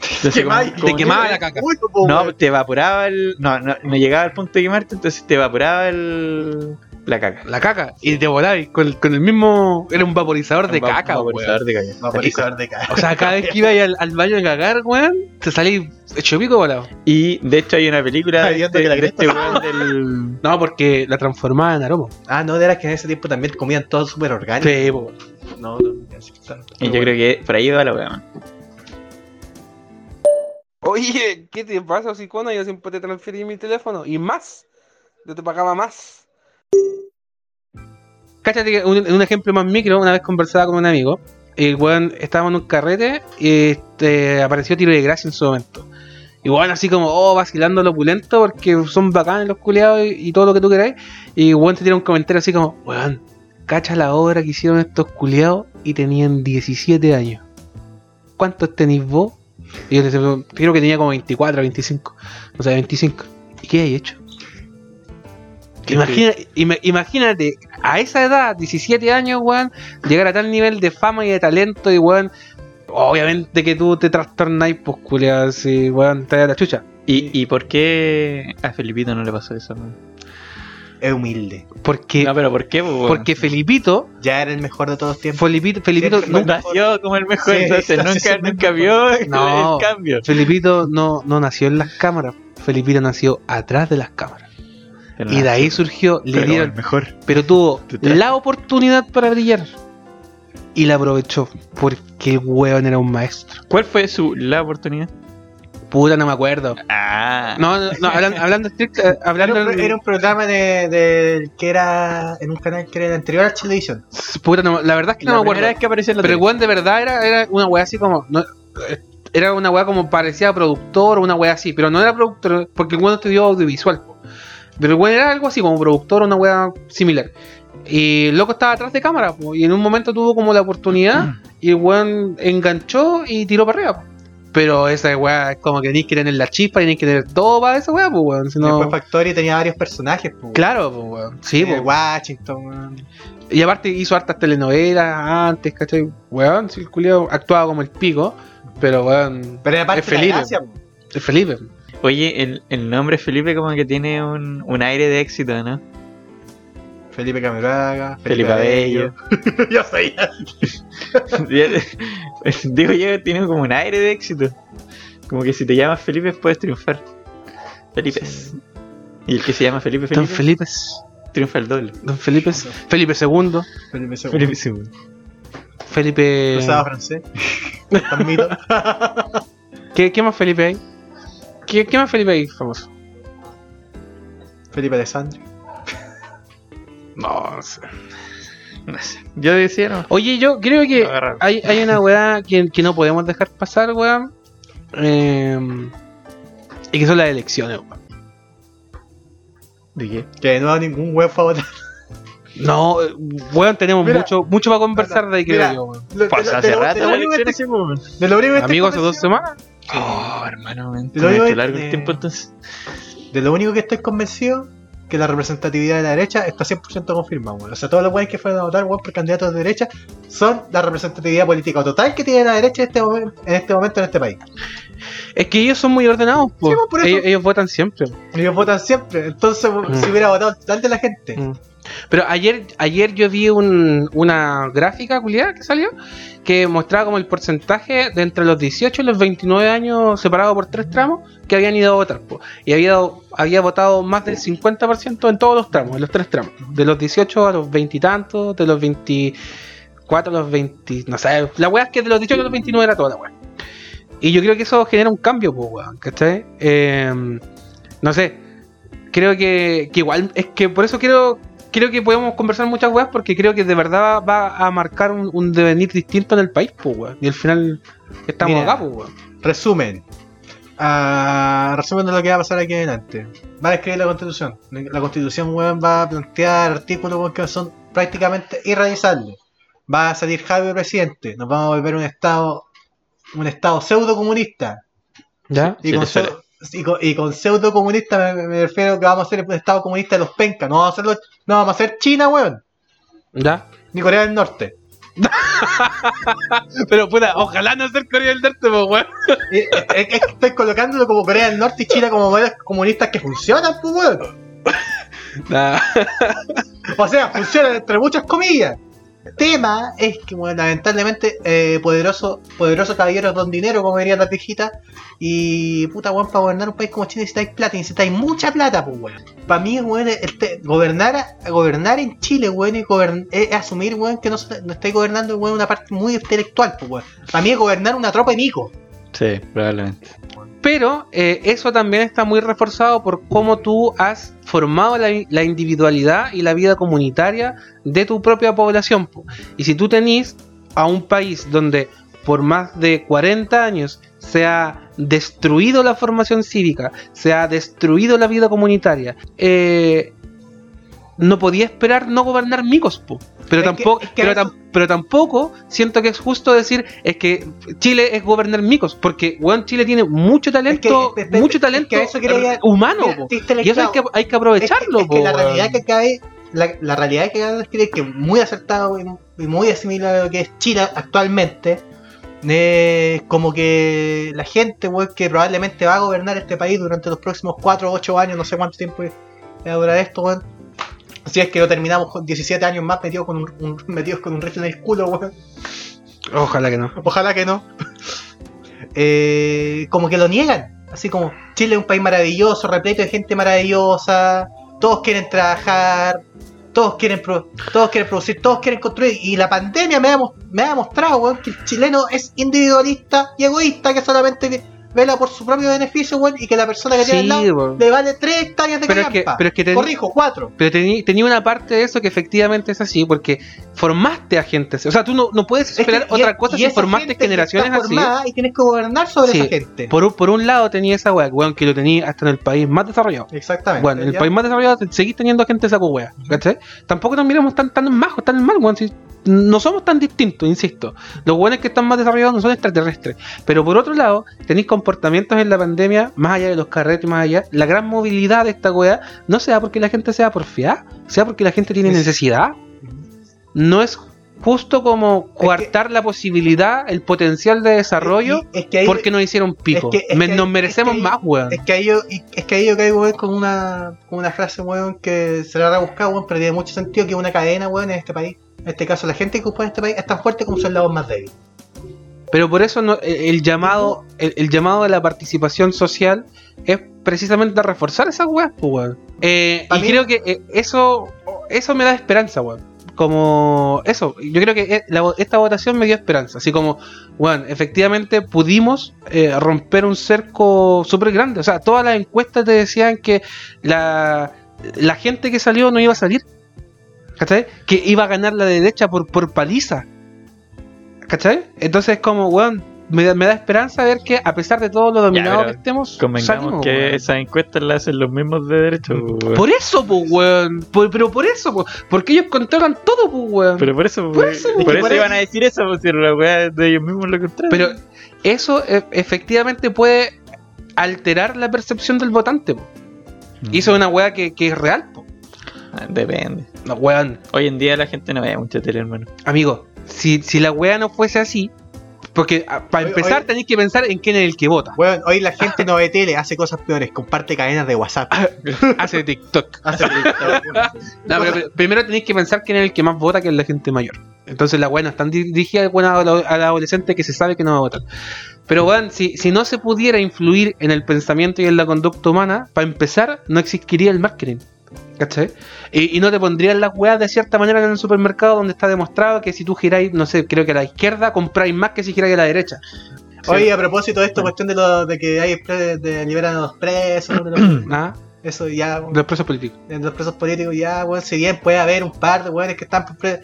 Entonces, Quemáis- como- como- quemaba la caca. No, te evaporaba el. No, no, no llegaba al punto de quemarte, entonces te evaporaba el. la caca. La caca. Y te volabas con, con el mismo. Era un vaporizador de va- caca, weón. vaporizador de caca. Vaporizador de caca. O sea, cada vez que ibas al, al baño a cagar, weón, te salí hecho pico volado. Y de hecho hay una película Ay, de este, que la de este weón del. No, porque la transformaba en aroma. Ah, no, de las que en ese tiempo también comían todo súper orgánico. Sí, po. No, no. Y yo creo que por ahí va la weá, man. Oye, ¿qué te pasa, Sicona? Yo siempre te transferí mi teléfono y más. Yo te pagaba más. Cáchate que un, un ejemplo más micro, una vez conversaba con un amigo, el weón estaba en un carrete y este, apareció tiro de gracia en su momento. Y weón así como, oh, vacilando lo opulento porque son bacanes los culiados y, y todo lo que tú queráis. Y weón te tira un comentario así como, weón, cacha la obra que hicieron estos culiados y tenían 17 años. ¿Cuántos tenéis vos? Y yo creo que tenía como 24, 25. O sea, 25. ¿Y qué hay hecho? Imagina- ima- imagínate, a esa edad, 17 años, weón, llegar a tal nivel de fama y de talento y, weón, obviamente que tú te trastornáis, pues, culiado, así, weón, te da la chucha. ¿Y, ¿Y por qué a Felipito no le pasó eso? Es humilde. Porque, No, pero ¿por qué? porque Felipito, Ya era el mejor de todos los tiempos. Felipito, nunca- nació como el mejor, Sí, entonces nació (laughs) nunca, vio No. el cambio. Felipito no, no nació en las cámaras, Felipito nació atrás de las cámaras. Y de ahí surgió, le Pero dieron, el mejor. pero tuvo (laughs) la oportunidad para brillar. Y la aprovechó, porque el weón era un maestro. ¿Cuál fue su la oportunidad? Puta, no me acuerdo. Ah, No, no, no, hablan- hablando, estrict- eh, Era hablando un, pro- era un programa de, de- que era en un canal que era el anterior a Chilevisión. Puta, no, la verdad es que no me acuerdo. primera vez que apareció en la Pero el weón de verdad era, era una weá así como. no, eh, era una weá como parecía a productor o una weá así. Pero no era productor, porque el weón estudió audiovisual. Pero el weón era algo así como productor o una weá similar. Y el loco estaba atrás de cámara, po, y en un momento tuvo como la oportunidad. Y el weón enganchó y tiró para arriba. po. Pero esa weá es como que tenéis que tener la chispa, tenéis que tener todo para esa weá, pues weón. Si no- Después Factory tenía varios personajes. pues. Claro, pues weón. Sí, Eh, pues. Washington. weón. Y aparte hizo hartas telenovelas antes, ¿cachai? Weón, si el culiao actuaba como el pico, pero weón, Pero era parte Es Felipe. gracia, po. es Felipe. Oye, el, el nombre Felipe como que tiene un, un aire de éxito, ¿no? Felipe Cameraga, Felipe Abello. Yo soy. (laughs) (laughs) Digo yo, tiene como un aire de éxito. Como que si te llamas Felipe puedes triunfar. Felipe. Y el que se llama Felipe Don Felipe Felipe. triunfa el doble. Don Felipe. Felipe II. Felipe II. Felipe segundo. Felipe. Cruzado francés. Mito. (laughs) ¿Qué, qué más Felipe hay? ¿Qué, qué más Felipe hay famoso? Felipe Alessandri. No, no sé. No sé. Yo decía, no. Oye, yo creo que hay, hay una weá que, que no podemos dejar pasar, weón. Eh, y que son las elecciones, weón. ¿De qué? Que de nuevo ningún web fue a votar. No, weón, tenemos Mira, mucho, mucho para conversar de ahí, creo mira, yo, weón. Lo- de Pues hace de rato de lo único de lo que estoy Amigos, hace dos semanas. Oh, hermano, me Lo único me que- largo el tiempo entonces. De lo único que estoy convencido que la representatividad de la derecha está 100% confirmada. O sea, todos los weones que fueron a votar, weón, por candidatos de derecha son la representatividad política total que tiene la derecha en este momento en este, momento en este país. Es que ellos son muy ordenados, po. Sí, por eso. ellos, ellos votan siempre. Ellos votan siempre. Entonces, si hubiera votado el total de la gente. Mm. Pero ayer, ayer yo vi un- una gráfica culiada que salió que mostraba como el porcentaje de entre los 18 y los 29 años separado por tres tramos que habían ido a votar. po. Y había, había votado más del 50% en todos los tramos, en los tres tramos. De los 18 a los 20 y tantos, de los 24 a los 20. No sé, la weá es que de los 18 a los 29 era toda la weá. Y yo creo que eso genera un cambio, pues, weón, ¿cachai? Eh, no sé, creo que, que igual, es que por eso quiero creo que podemos conversar muchas weas porque creo que de verdad va a marcar un, un devenir distinto en el país, pues, weón. Y al final estamos Mira. acá, pues, weón. Resumen. Ah, resumen de lo que va a pasar aquí adelante. Va a escribir la constitución. La constitución, weón, va a plantear artículos weón, que son prácticamente irrealizables. Va a salir Javier presidente. Nos vamos a volver un estado un estado pseudo comunista. ¿Ya? Y, Sí, con, pseudo- y, con, y con pseudo comunista me, me refiero que vamos a ser un estado comunista de los pencas. No vamos a hacerlo, no vamos a hacer China, weón. ¿Ya? Ni Corea del Norte. (laughs) Pero puta, ojalá no ser Corea del Norte, pues, weón. Y- (laughs) Es, es que estoy colocándolo como Corea del Norte y China como modelos comunistas que funcionan, pues, weón. (laughs) Nah. O sea, funcionan entre muchas comillas. Tema es que, lamentablemente, eh, poderoso, poderosos caballeros don dinero, como dirían las viejitas, y puta, weón, para gobernar un país como Chile necesitáis plata, y necesitáis mucha plata, pues, weón. Para mí, weón, gobernar, gobernar en Chile, weón, es, gobern- es asumir, weón, que no, no estáis gobernando, weón, una parte muy intelectual, pues, weón. Para mí es gobernar una tropa de mico. Sí, probablemente. Pero eh, eso también está muy reforzado por cómo tú has formado la, individualidad y la vida comunitaria de tu propia población. po. Y si tú tenés a un país donde por más de 40 años se ha destruido la formación cívica, se ha destruido la vida comunitaria, eh, no podía esperar no gobernar micos. po. Pero, Es que- tampoco, es que pero, tam- pero tampoco siento que es justo decir es que Chile es gobernar micos, porque weón, Chile tiene mucho talento, es que- mucho talento eso quería humano. Mira, po. y eso hay que, hay que aprovecharlo. Es que, po, la realidad que cae, la, la realidad que es que muy acertado y, muy asimilado a lo que es Chile actualmente. eh, como que la gente weón, que probablemente va a gobernar este país durante los próximos 4 o 8 años, no sé cuánto tiempo va a durar esto, weón. Si es que lo terminamos con 17 años más metidos con un, un- metidos con un rifle en el culo, weón. Ojalá que no. Ojalá que no. Eh, como que lo niegan. Así como Chile es un país maravilloso, repleto de gente maravillosa. Todos quieren trabajar. Todos quieren, pro- todos quieren producir, todos quieren construir. Y la pandemia me ha, me ha demostrado weón, que el chileno es individualista y egoísta, que solamente vela por su propio beneficio, weón, y que la persona que tiene al Sí, lado weón. le vale 3 hectáreas de Pero es que- pero es que Corrijo, 4. Pero tení- tenía una parte de eso que efectivamente es así, porque formaste a gente. O sea, tú no, no puedes esperar otra cosa si formaste generaciones así. Y tienes que gobernar sobre Sí. esa gente. Por, un- por un lado tenía esa weá, weón, que lo tenía hasta en el país más desarrollado. Exactamente. Bueno, en el país más desarrollado seguís teniendo gente saco wea, ¿cachai? Tampoco nos miramos tan, tan majos, tan mal, weón. si no somos tan distintos, insisto. Los weones que están más desarrollados no son extraterrestres. Pero por otro lado, tenéis comportamientos en la pandemia, más allá de los carretes, más allá. La gran movilidad de esta wea no sea porque la gente sea porfiada, sea porque la gente tiene Es- necesidad. No es justo como coartar la posibilidad, el potencial de desarrollo, es que ahí- porque nos hicieron pico. es que- es Me- que- nos merecemos ahí- más, weón. Es que ahí yo, es que ahí yo caigo weón, con una con una frase weón que se la habrá buscado weón, pero tiene mucho sentido que una cadena weón en este país. En este caso la gente que ocupa en este país es tan fuerte como su eslabón más débil. Pero por eso no- el, el llamado el, el llamado de la participación social es precisamente a reforzar esas weas, pues, weón. Eh, y creo que eh, eso eso me da esperanza, weón. Como eso, yo creo que eh, la esta votación me dio esperanza. Así como, weón, efectivamente pudimos eh, romper un cerco súper grande. O sea, todas las encuestas te decían que la, la gente que salió no iba a salir. ¿Cachai? Que iba a ganar la derecha por, por paliza. ¿Cachai? Entonces es como, weón, me da, me da esperanza ver que a pesar de todo lo dominado que estemos, Convengamos salimos, que weón. esas encuestas las hacen los mismos de derecho, weón. Por eso, pues, weón. Por- pero por eso, po. porque ellos controlan todo, pues, weón. Pero por eso, Por eso, por eso iban a decir eso, pues si la weá de ellos mismos lo contrario. Pero eso e- efectivamente puede alterar la percepción del votante, po. Y eso es una weá que, que es real, po. Ah, Depende. No, weón. Hoy en día la gente no ve mucha tele, hermano. Amigo, si, si la weá no fuese así, porque ah, para empezar tenéis que pensar en quién es el que vota. Weón, hoy la gente no ve tele, hace cosas peores, comparte cadenas de WhatsApp. Hace TikTok. (laughs) Hace No, pero, pero primero tenéis que pensar quién es el que más vota, que es la gente mayor. Entonces la weá no está dirigida bueno, a la- al adolescente que se sabe que no va a votar. Pero weón, si, si no se pudiera influir en el pensamiento y en la conducta humana, para empezar, no existiría el marketing. ¿Cachai? Y, y no te pondrían las weas de cierta manera en el supermercado donde está demostrado que si tú giráis, no sé, creo que a la izquierda compráis más que si giráis a la derecha. Oye, a propósito de esto, cuestión de, lo, de que hay pre- de liberan a los presos, de los- (clears throat) ¿Ah? Eso ya, De los presos políticos. los presos políticos ya, weón, si bien puede haber un par de weones que están por pre-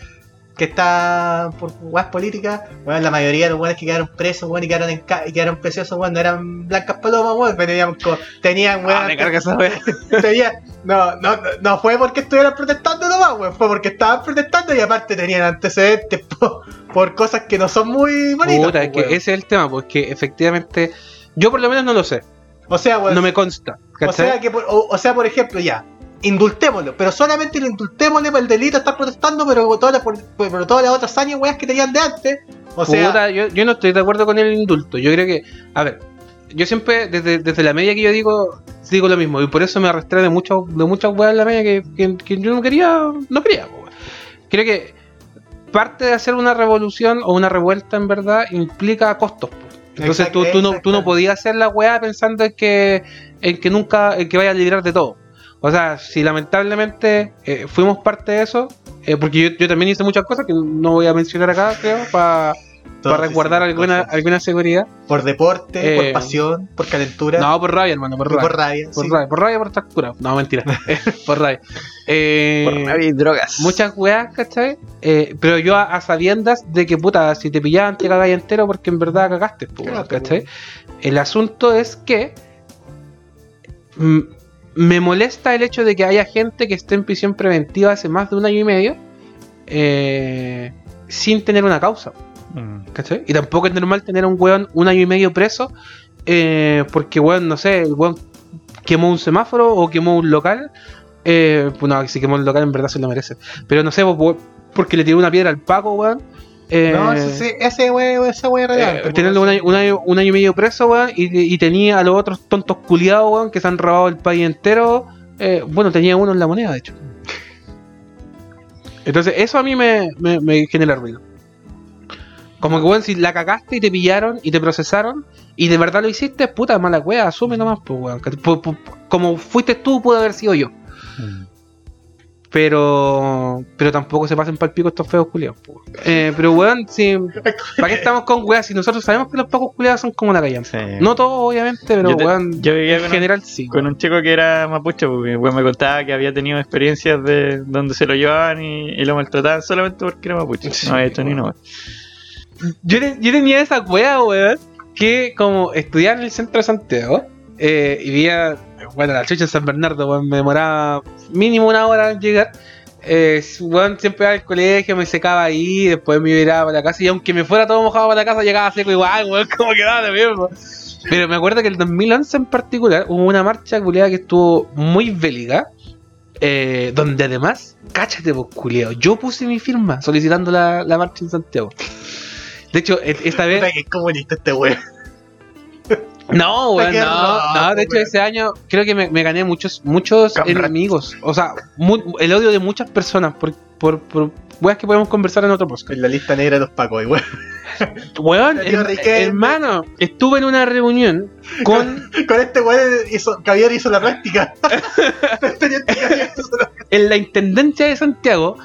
que están por weas políticas, weón, la mayoría de los weones que quedaron presos, weón, y quedaron, en ca- y quedaron preciosos, weón, no eran blancas palomas, pero tenían, tenían weón, Ah, me carga esa wea. (laughs) tenían- no, no, no, no fue porque estuvieran protestando nomás, weón, fue porque estaban protestando y aparte tenían antecedentes (laughs) por, por cosas que no son muy bonitas. Puta, es pues, que ese es el tema, porque efectivamente. Yo por lo menos no lo sé. O sea, weón, No me consta. O sea, que por, o, o sea, por ejemplo, ya, indultémoslo, pero solamente lo indultémosle por el delito de estar protestando, pero todas las, por- todas las otras años, weas que tenían de antes. O sea, Puta, yo, yo no estoy de acuerdo con el indulto. Yo creo que, a ver, yo siempre, desde, desde la media que yo digo, digo lo mismo. Y por eso me arrastré de, mucho, de muchas weas en la media que, que- que yo no quería, no quería. Creo que parte de hacer una revolución o una revuelta en verdad implica costos. Entonces tú, tú, no, tú no podías hacer la weá pensando en que, en que nunca, en que vayas a liberar de todo. O sea, si lamentablemente eh, fuimos parte de eso, eh, porque yo, yo también hice muchas cosas que no voy a mencionar acá, creo, para para resguardar alguna, cosas. alguna seguridad. Por deporte, Eh, por pasión, por calentura, No, por rabia, hermano, por rabia. por rabia. Por sí. rabia, por rabia, por curado. No, mentira. (laughs) (laughs) por rabia. Eh, Por rabia y drogas. Muchas weas, ¿cachai? Eh, pero yo a, a sabiendas de que, puta, si te pillaban te cagáis entero porque en verdad cagaste, po, weón, Cagaste, ¿cachai? El asunto es que mm, me molesta el hecho de que haya gente que esté en prisión preventiva hace más de un año y medio eh, sin tener una causa. Mm. ¿Cachai? Y tampoco es normal tener a un weón un año y medio preso eh, porque, weón, no sé, el weón quemó un semáforo o quemó un local. Eh, pues no, si quemó el local en verdad se lo merece. Pero no sé, porque le tiró una piedra al Paco, weón. Eh, No, ese, ese, ese we- esa wea es real. eh, pues, tenerlo un año, un, año, un año y medio preso, weón, y, y tenía a los otros tontos culiados, weón, que se han robado el país entero. Eh, bueno, tenía uno en la moneda, de hecho. Entonces, eso a mí me, me, me genera ruido. Como que, weón, si la cagaste y te pillaron y te procesaron y de verdad lo hiciste, puta mala wea, asume nomás, pues, weón. Como fuiste tú, pudo haber sido yo. Mm. Pero pero tampoco se pasen para el pico estos feos culiados. Eh, pero weón, si, ¿para qué estamos con weas si nosotros sabemos que los pacos culiados son como la callampa? Sí. No todos, obviamente, pero Yo te- weón, yo vivía en con un- general sí. Con un chico que era mapuche, porque weón, me contaba que había tenido experiencias de donde se lo llevaban y, y lo maltrataban solamente porque era mapuche. Sí, no había hecho ni no. Yo, yo tenía esa wea, weón, que como estudiaba en el centro de Santiago eh, y vivía, bueno, la chucha en San Bernardo, weón, me demoraba mínimo una hora en llegar. Eh, weón, siempre iba al colegio, me secaba ahí, después me iba para la casa y aunque me fuera todo mojado para la casa, llegaba seco igual, weón, (laughs) como quedaba de mismo. Pero me acuerdo que el 2011 en particular hubo una marcha culiada que estuvo muy bélica. eh, donde además, cáchate, pues, culiao, yo puse mi firma solicitando la, la marcha en Santiago. De hecho, e- esta vez. Es comunista este weón. No, Qué no, roto, no, de hecho ese año creo que me, me gané muchos muchos enemigos. O sea, mu- el odio de muchas personas por, por, por weas que podemos conversar en otro podcast. En la lista negra de los pacos, weón. Weón, hermano, estuve en una reunión (laughs) con Con este weón hizo, Javier hizo la práctica. (laughs) (laughs) En la intendencia de Santiago.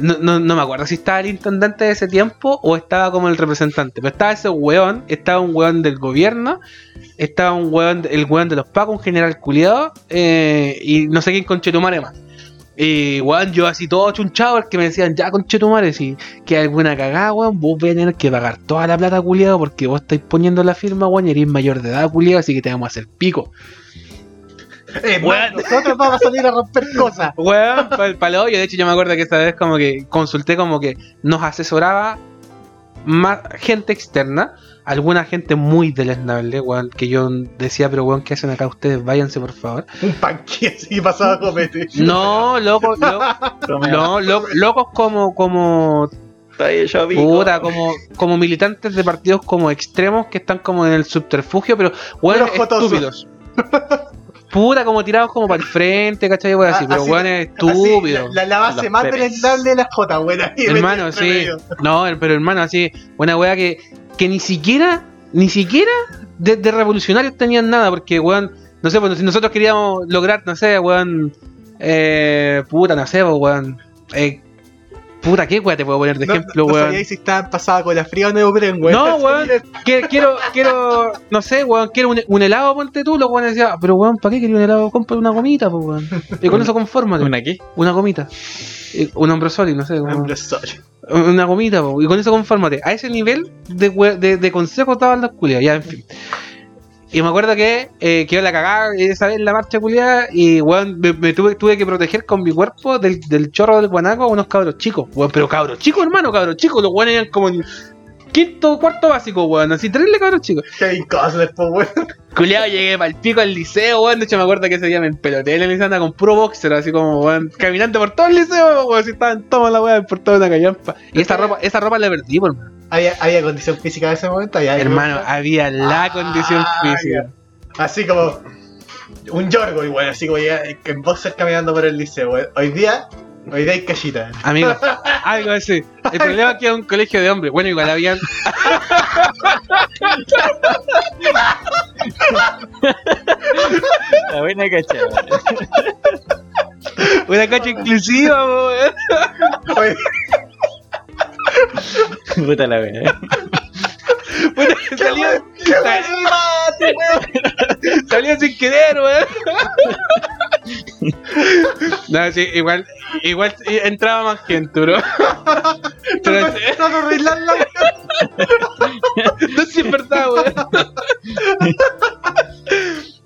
No, no, no me acuerdo si estaba el intendente de ese tiempo o estaba como el representante. Pero estaba ese weón, estaba un weón del gobierno, estaba un weón, el weón de los pacos, un general culiado, eh, y no sé quién con Chetumare más. Y weón, yo así todo chunchado, porque me decían, ya con Chetumare, si que alguna cagada, weón, vos vais a tener que pagar toda la plata culiado porque vos estáis poniendo la firma, weón, y eres mayor de edad culiado, así que te vamos a hacer pico. Eh, Weón. nosotros vamos a salir a romper cosas. Weón, para el palo hoyo. De hecho, yo me acuerdo que esta vez como que consulté como que nos asesoraba más gente externa, alguna gente muy deleznable, weón, que yo decía, pero weón, ¿qué hacen acá ustedes? Váyanse, por favor. Un panque así pasado a comete. No, loco, lo- no, lo- locos como, como, puta, como, como militantes de partidos como extremos que están como en el subterfugio, pero weón, estúpidos. (laughs) Puta, como tirados como para el frente, ¿cachai? Así, Ah, pero weón es Así, estúpido. la, la base más deleznable de la J, weón. Hermano, sí. No, pero hermano, así, una weá que, que ni siquiera, ni siquiera de, de revolucionarios tenían nada, porque weón, no sé, pues si nosotros queríamos lograr, no sé, weón, eh, puta, no sé, pues, weón, eh, Puta, ¿qué weón te puedo poner de No, ejemplo, no weón? sabía si estaban pasadas con la fría o neopren, weón. No, weón. Quiero, quiero, no sé, weón, quiero un, un helado, ponte tú, los weones decían, pero weón, ¿para qué quería un helado? Compra una gomita, pues weón. Y con (laughs) eso confórmate. ¿Una qué? Una gomita. Y Un hombre sólido, no sé. Hombre, soy. Una gomita, po, y con eso confórmate. A ese nivel de, de, de consejos daban las culiadas, ya, en fin. Y me acuerdo que eh, quedó la cagada esa vez en la marcha culiada y weón, me, me tuve, tuve que proteger con mi cuerpo del, del chorro del guanaco a unos cabros chicos. Weón, pero cabros chicos, hermano, cabros chicos. Los weones eran como en quinto, cuarto básico, weón. Así, terrible cabros chicos. Kevin Costner, pues, weón. Culiado, llegué para el pico al liceo, weón. De hecho, me acuerdo que ese día me empeloté en el con puro boxer, así como, weón, caminando por todo el liceo, weón. Así estaban todas las weas por toda una callampa. Y esa ropa, esa ropa la perdí, hermano. Había, había condición física en ese momento. Había Hermano, había la Ah, condición ya. física. Así como un Yorgo igual, así como ya en boxer caminando por el liceo. Hoy día, hoy día hay cachita. Amigo, (laughs) algo así. El problema es que era un colegio de hombres. Bueno, igual habían. La buena cachada. Una cacha inclusiva, weón. (laughs) Puta la wea. Bueno, salió, (laughs) salió sin querer, weón. (laughs) No, sí, igual, igual entraba más gente, bro. (laughs) Pero (laughs) No, sí es verdad, weón.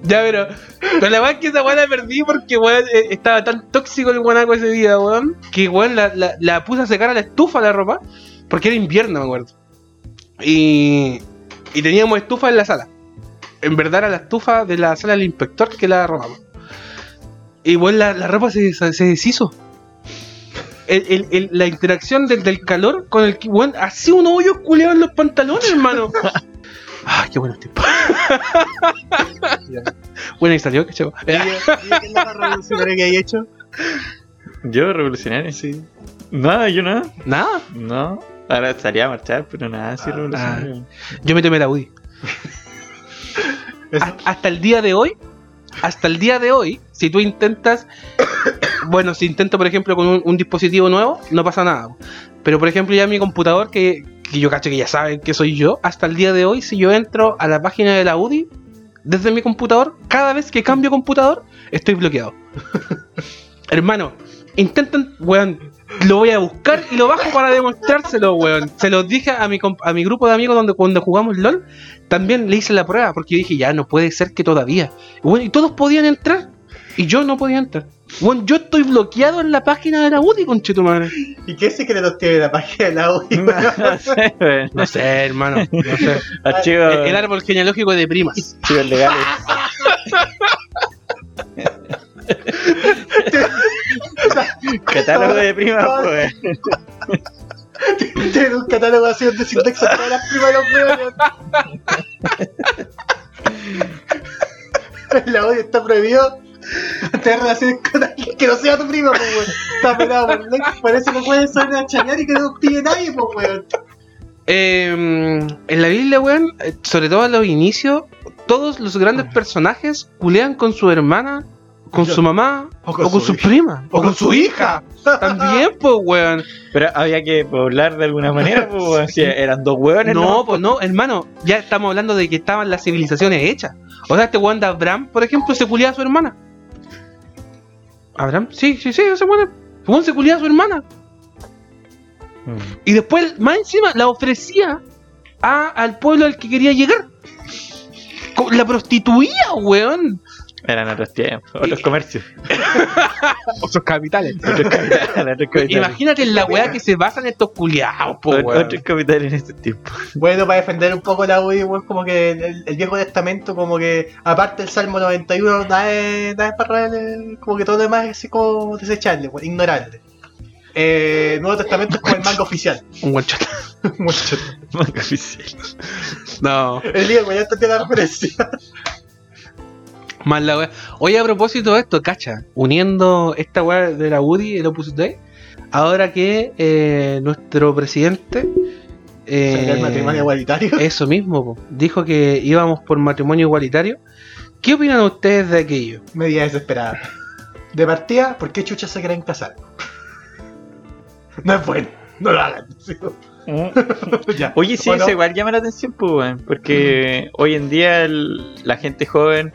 Ya, pero, pero la verdad es que esa weón la perdí porque weón eh, estaba tan tóxico el guanaco ese día, weón, que weón la, la, la puse a secar a la estufa la ropa, porque era invierno, me acuerdo. Y, y teníamos estufa en la sala. En verdad era la estufa de la sala del inspector que la robamos. Y weón, la, la ropa se, se, deshizo. El- el- el- la interacción del, del calor con el que, weón, hacía un hoyo culeado en los pantalones, hermano. (laughs) Ah, qué buenos tiempos. (laughs) bueno, y salió, que chavo. ¿Qué es la más revolucionaria que hay hecho? ¿Yo revolucionario? Sí. No, yo no. Nada. No. Ahora salía a marchar, pero nada así Ah, revolucionario. Yo me tomé la UDI. (laughs) Hasta el día de hoy, hasta el día de hoy, si tú intentas, bueno, si intento, por ejemplo, con un, dispositivo nuevo, no pasa nada. Pero, por ejemplo, ya mi computador, que, que yo cacho que ya saben que soy yo, hasta el día de hoy, si yo entro a la página de la UDI, desde mi computador, cada vez que cambio computador, estoy bloqueado. (laughs) Hermano, intentan, weón, lo voy a buscar y lo bajo para demostrárselo, weón. Se los dije a mi, a mi grupo de amigos donde cuando jugamos LOL, también le hice la prueba, porque yo dije, ya, no puede ser que todavía. Bueno, y todos podían entrar, y yo no podía entrar. Bueno, yo estoy bloqueado en la página de la UDI, conchetumare. ¿Y qué secretos tiene la página de la UI? (laughs) No sé, weón. (laughs) No sé, hermano, no sé. (laughs) Archivos, El, el árbol genealógico de primas. archivos legales. Catálogo de primas, pues. (laughs) Tiene un catálogo así donde se indexan todas las primas de los (laughs) la UI está prohibido tener relaciones con alguien que no sea tu prima, pues, weón. Está penado por ley. Por eso no puedes salir a chañar y que no pide nadie, pues, weón. Eh, en la Biblia, weón, eh, sobre todo en los inicios, todos los grandes personajes culean con su hermana, con su mamá, o con, su, prima, O con su hija. (laughs) También, pues, weón. Pero había que poblar de alguna manera, pues, weón. (laughs) Si eran dos hueones, No, pues no, hermano, ya estamos hablando de que estaban las civilizaciones hechas. O sea, este weón de Abraham, por ejemplo, se culía a su hermana. ¿Abraham? Sí, sí, sí, ese weón. Ese weón se culía a su hermana. Mm. Y después, más encima, la ofrecía a, al pueblo al que quería llegar. La prostituía, weón. Eran otros (laughs) tiempos, otros comercios. (laughs) Otros capitales. Otros capitales, otros capitales. Imagínate la weá que se basan estos culiados, po, weón. Otros capitales en este tiempo. (laughs) Bueno, para defender un poco la UI, weón, como que el, el Viejo Testamento, como que, aparte del Salmo 91, nada es, nada es para real, como que todo lo demás es así como desechable, weón, ignorable. Eh, Nuevo Testamento es como el manga oficial. Un one shot. Mucho. Manga oficial. No. El día, weón, ya entendí la referencia. Más la wea. Oye, a propósito de esto, cacha, uniendo esta weá de la UDI, el Opus Dei, ahora que eh, nuestro presidente. eh, Sacar matrimonio igualitario. (laughs) Eso mismo, po, dijo que íbamos por matrimonio igualitario. ¿Qué opinan ustedes de aquello? Media desesperada. De partida, ¿por qué chucha se quieren casar? (laughs) No es bueno. No lo hagan. (laughs) Sí. Ya. Oye, sí, Bueno, eso igual llama la atención, pues, weón, porque hoy en día el- la gente joven,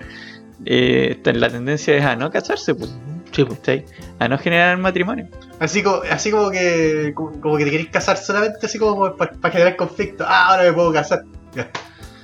eh, está- la tendencia es a no casarse, pues, Sí, po. ¿cachai? A no generar matrimonio. Así como, así como que como, como que te querés casar solamente así como para generar conflicto. Ah, ahora me puedo casar. Ya.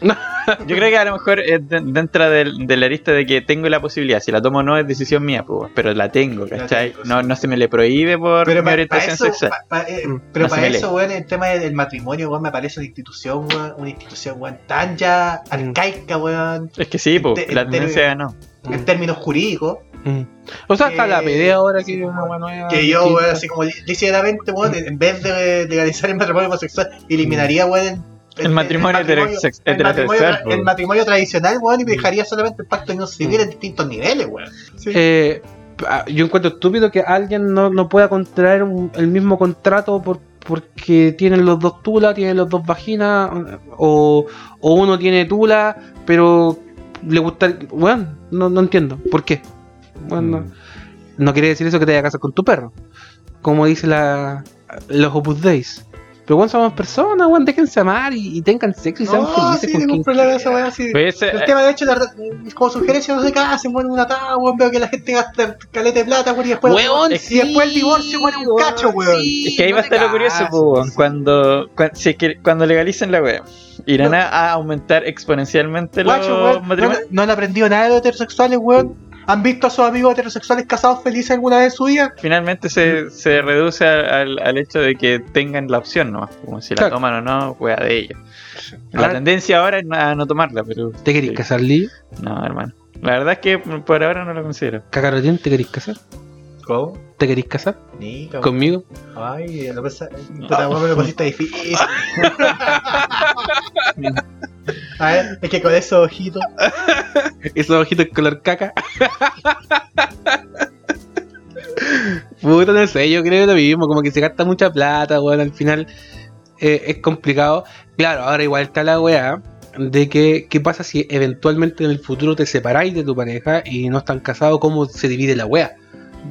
(laughs) Yo creo que a lo mejor es de- dentro del- de la lista de que tengo la posibilidad, si la tomo o no es decisión mía, pues, pero la tengo, La ¿cachai? tengo, sí. No, no se me le prohibe por Pero mi orientación eso, sexual. pa- pa- eh, pero no para eso, weón, el tema del matrimonio, weón, me parece una institución, weón, una institución, weón, tan ya arcaica, weón, Es que sí, pues, Te- la te- tendencia no. Mm. en términos jurídicos, Mm. O sea, está Que- la PD ahora que sí, es una buena nueva. que yo, weón, así como lícitamente, weón, en vez de legalizar el matrimonio homosexual, eliminaría, weón, El matrimonio el matrimonio, heterosexual, tra- pues. el matrimonio tradicional, weón, y dejaría solamente el pacto de unión civil en distintos niveles, weón. Sí. Eh, ah, yo encuentro estúpido que alguien no, no pueda contraer un- el mismo contrato por, porque tienen los dos tula, tienen los dos vaginas, o, o uno tiene tula, pero le gusta. Bueno, no, no entiendo. ¿Por qué? Bueno, no, no quiere decir eso que te vayas a casar con tu perro. Como dice la, los Opus Days. Pero bueno, somos personas, weón, déjense amar y, y tengan sexo y sean No, felices sí, con ningún quien problema de esa quieran. weón, sí. Pues, eh, El tema, de hecho, la verdad, como sugerencia, no se casen, weón, una tabla, weón, veo que la gente gasta caleta de plata, weón, y después, Weón, y después el divorcio, weón, es un cacho, weón. sí, Es que ahí no va a estar lo curioso, po, weón, cuando, cuan- si es que cuando legalicen la web, irán a, a aumentar exponencialmente los Guacho, weón, no, matrimonios. no han aprendido nada de los heterosexuales, weón. ¿Han visto a sus amigos heterosexuales casados felices alguna vez en su vida? Finalmente se, se reduce al, al- al hecho de que tengan la opción, ¿no? Como si la Claro. toman o no, wea de ellos. La Ahora- tendencia ahora es a no tomarla, pero. ¿Te querés sí. casar, Lee? No, hermano. La verdad es que por ahora no lo considero. Cacarotín, ¿te querés casar? ¿Cómo? ¿Te querés casar? Ni, ¿Conmigo? Ay, lo pasa. Puta, me lo pusiste difícil. (laughs) A ver, es que con esos ojitos. (laughs) Esos ojitos color caca. Puta, no sé, yo creo lo mismo, como que se gasta mucha plata, weón, al final eh, es complicado. Claro, ahora igual está la weá de que qué pasa si eventualmente en el futuro te separáis de tu pareja y no están casados, cómo se divide la weá.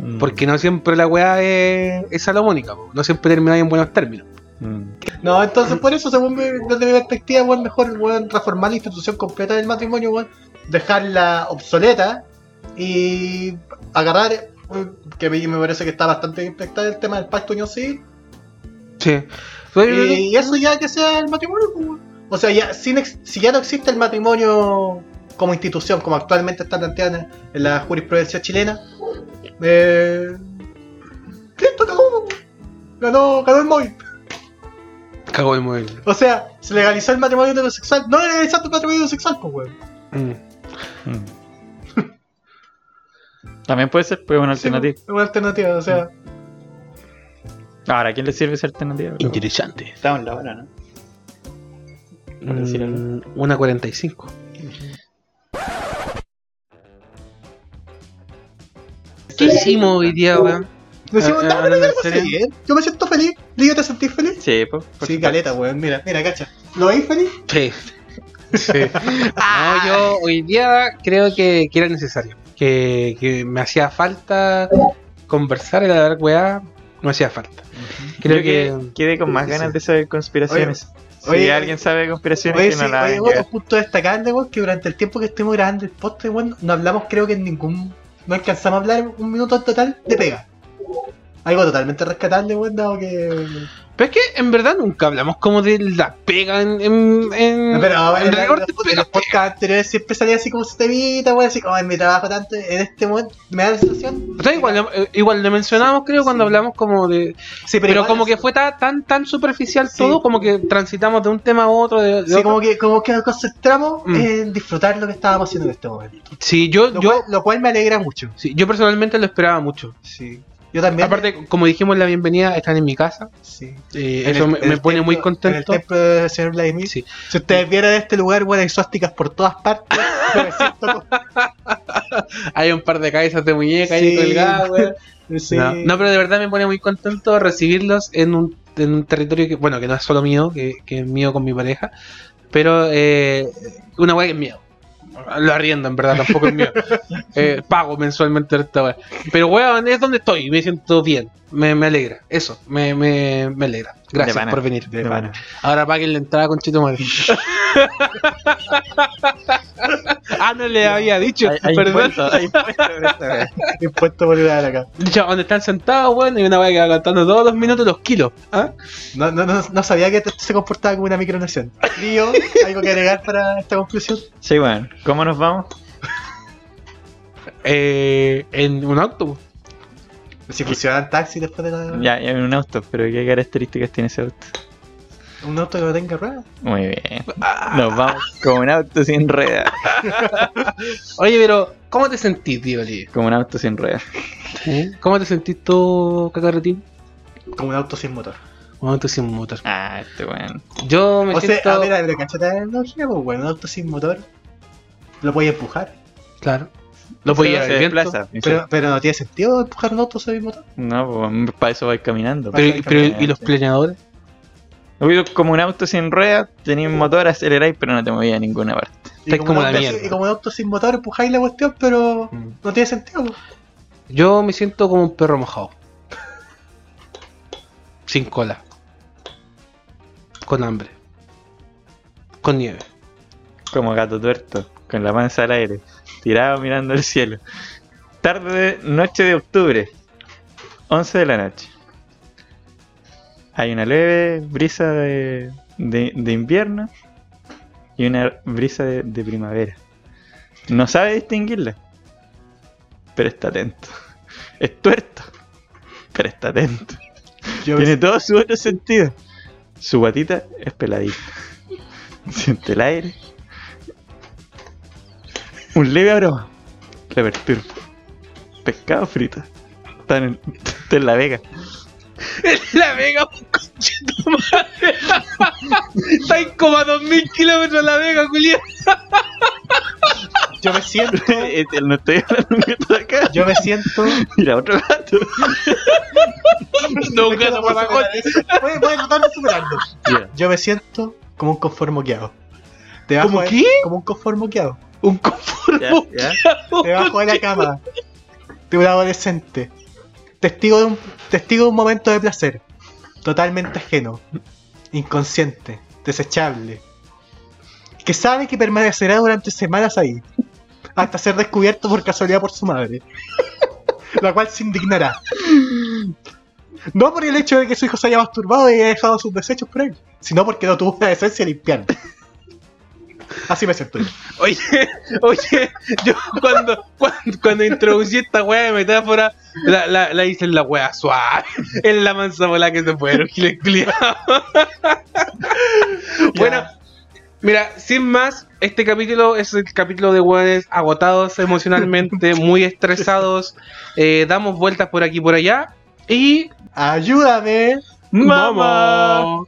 Mm. Porque no siempre la weá es, es salomónica, po. no siempre termináis en buenos términos. Mm. No, entonces por eso, según mi, desde mi perspectiva, weón, mejor weón, reformar la institución completa del matrimonio, weón, dejarla obsoleta y agarrar, que me, parece que está bastante impactado el tema del pacto unión civil, Sí. y eso ya que sea el matrimonio, pues. O sea, ya, sin ex- si ya no existe el matrimonio como institución, como actualmente está planteada en- la jurisprudencia chilena, eh, listo, weón. ganó, ganó el móvil. Cago el móvil. O sea, se legalizó el matrimonio heterosexual. No legalizaste el matrimonio heterosexual, pues, weón. Mm. Mm. También puede ser, pues, una Sí, alternativa. Es una alternativa, o sea. Ahora, ¿a quién le sirve esa alternativa? Interesante. Estamos en la hora, ¿no? Mm, una 45. ¿Qué hicimos hoy día, weón? Decimos, Ah, no, ah, pero ¿en yo me pasé serio? bien. Yo me siento feliz. ¿Lío te sentís feliz? Sí, pues. por Sí, caleta, weón. Mira, mira, cacha. ¿Lo veis feliz? Sí. Sí. (laughs) No, yo hoy día creo que, que era necesario. Que, que me hacía falta conversar, era dar weá, me hacía falta. Creo Yo que que- quedé con más sí, ganas sí. de saber conspiraciones. si oye, alguien sabe conspiraciones, Oye, que sí, no la oye, llegar. punto destacable, weón, que durante el tiempo que estuvimos grabando el podcast, weón, no hablamos, creo que en ningún. No alcanzamos a hablar un minuto en total de pega. Algo totalmente rescatable, weón, dado que. Pero es que en verdad nunca hablamos como de la pega en, en, en, Pero en pega. los podcasts anteriores siempre salía así como se te evita, weón, así como en mi trabajo tanto. En este momento me da la sensación. O sea, igual, igual lo mencionamos, creo, cuando hablamos como de. Sí, Pero, como es- que fue tan, tan, tan superficial Sí. todo, como que transitamos de un tema a otro. De, de Sí, otro. como que, como que nos concentramos Mm. en disfrutar lo que estábamos haciendo en este momento. Sí, yo, Lo, yo, cual, lo cual me alegra mucho. sí, yo personalmente lo esperaba mucho. Sí. Yo también. Aparte, como dijimos la bienvenida, están en mi casa. sí. eh, eso el- me, pone muy templo- En el contento. templo del señor Vladimir. Sí. Si ustedes vieran este lugar, weón, hay suásticas por todas partes. (laughs) Como- Hay un par de cabezas de muñeca Sí. ahí colgadas, weón. (laughs) Sí. No, no, pero de verdad me pone muy contento recibirlos en un, en un territorio que, bueno, que no es solo mío, que, que es mío con mi pareja, pero eh, una weá que es mío. Lo arriendo, en verdad, tampoco es mío. (laughs) Eh, pago mensualmente esta. Pero weón, es donde estoy, me siento bien. Me, me alegra, eso, me, me, me alegra. Gracias pana. por venir. De pana. Ahora paguen la entrada con Chito Madre. (laughs) ah, no le había dicho, Hay, hay perdón. impuestos, hay. Impuesto (laughs) por ir a acá. Dicho, donde están sentados, weón, y una weá que va contando todos los minutos los kilos. ¿Ah? No, no, no, no sabía que esto se comportaba como una micronación. Río, ¿algo que agregar para esta conclusión? Sí, bueno. ¿Cómo nos vamos? Eh, en un autobús. Si funcionan taxi después de la... Ya, ya en un auto, pero ¿qué características tiene ese auto? Un auto que no tenga ruedas. Muy bien. Nos vamos (laughs) como un auto sin ruedas. Oye, pero, ¿cómo te sentís, tío Lee? Como un auto sin ruedas. ¿Cómo te sentís tú, Cacarretín? Como un auto sin motor. Un auto sin motor. Ah, este weón. Yo me O siento. sea, a ver, a ver, cachate la lógica, pues bueno, un auto sin motor lo puedes empujar. Claro. Se al viento. desplaza. Pero, pero no tiene sentido empujar un auto sin motor. No, pues para eso vais caminando. Pero, ¿y los planeadores? Como un auto sin ruedas, tenéis un motor, aceleráis, pero no te movías a ninguna parte. Estáis un como la auto- mierda. y como un auto sin motor empujáis la cuestión, pero Mm. no tiene sentido. Yo me siento como un perro mojado. Sin cola. Con hambre. Con nieve. Como gato tuerto, con la panza al aire, tirado mirando el cielo. Tarde, noche de octubre, 11 de la noche. Hay una leve brisa de, de- de invierno y una brisa de, de primavera. No sabe distinguirla, pero está atento. Es tuerto, pero está atento. Yo Tiene todo su otro sentido. Su guatita es peladita. (laughs) Siente el aire. Un leve aroma. Le perturba. Pescado frito. Está en, está en la vega. (laughs) La Vega, (laughs) tu madre. Está ahí como a 2000 kilómetros la Vega, Julián. yo me siento, no estoy hablando de un gato de acá. yo me siento. Mira, otro gato. No, un que gato por superar eso. Voy, voy a tratar de superarlo. Yo me siento como un conformoqueado. Debajo ¿Cómo de- qué? Como un conformoqueado. Un conformo. Ya, ya. Debajo de la cama. De un adolescente. Testigo de un, testigo de un momento de placer. Totalmente ajeno. Inconsciente. Desechable. Que sabe que permanecerá durante semanas ahí. Hasta ser descubierto por casualidad por su madre. (laughs) La cual se indignará. No por el hecho de que su hijo se haya masturbado y haya dejado sus desechos por él, sino porque no tuvo la decencia de limpiarlo. Así me siento. Oye, (laughs) oye, yo cuando, cuando, cuando introducí esta wea de metáfora, la, la, la hice en la wea suave. En la mansa bola que se fueron, giles. (laughs) Bueno, mira, sin más, este capítulo es el capítulo de weones agotados emocionalmente, (laughs) muy estresados. eh, damos vueltas por aquí y por allá. Y. Ayúdame. ¡Mamá!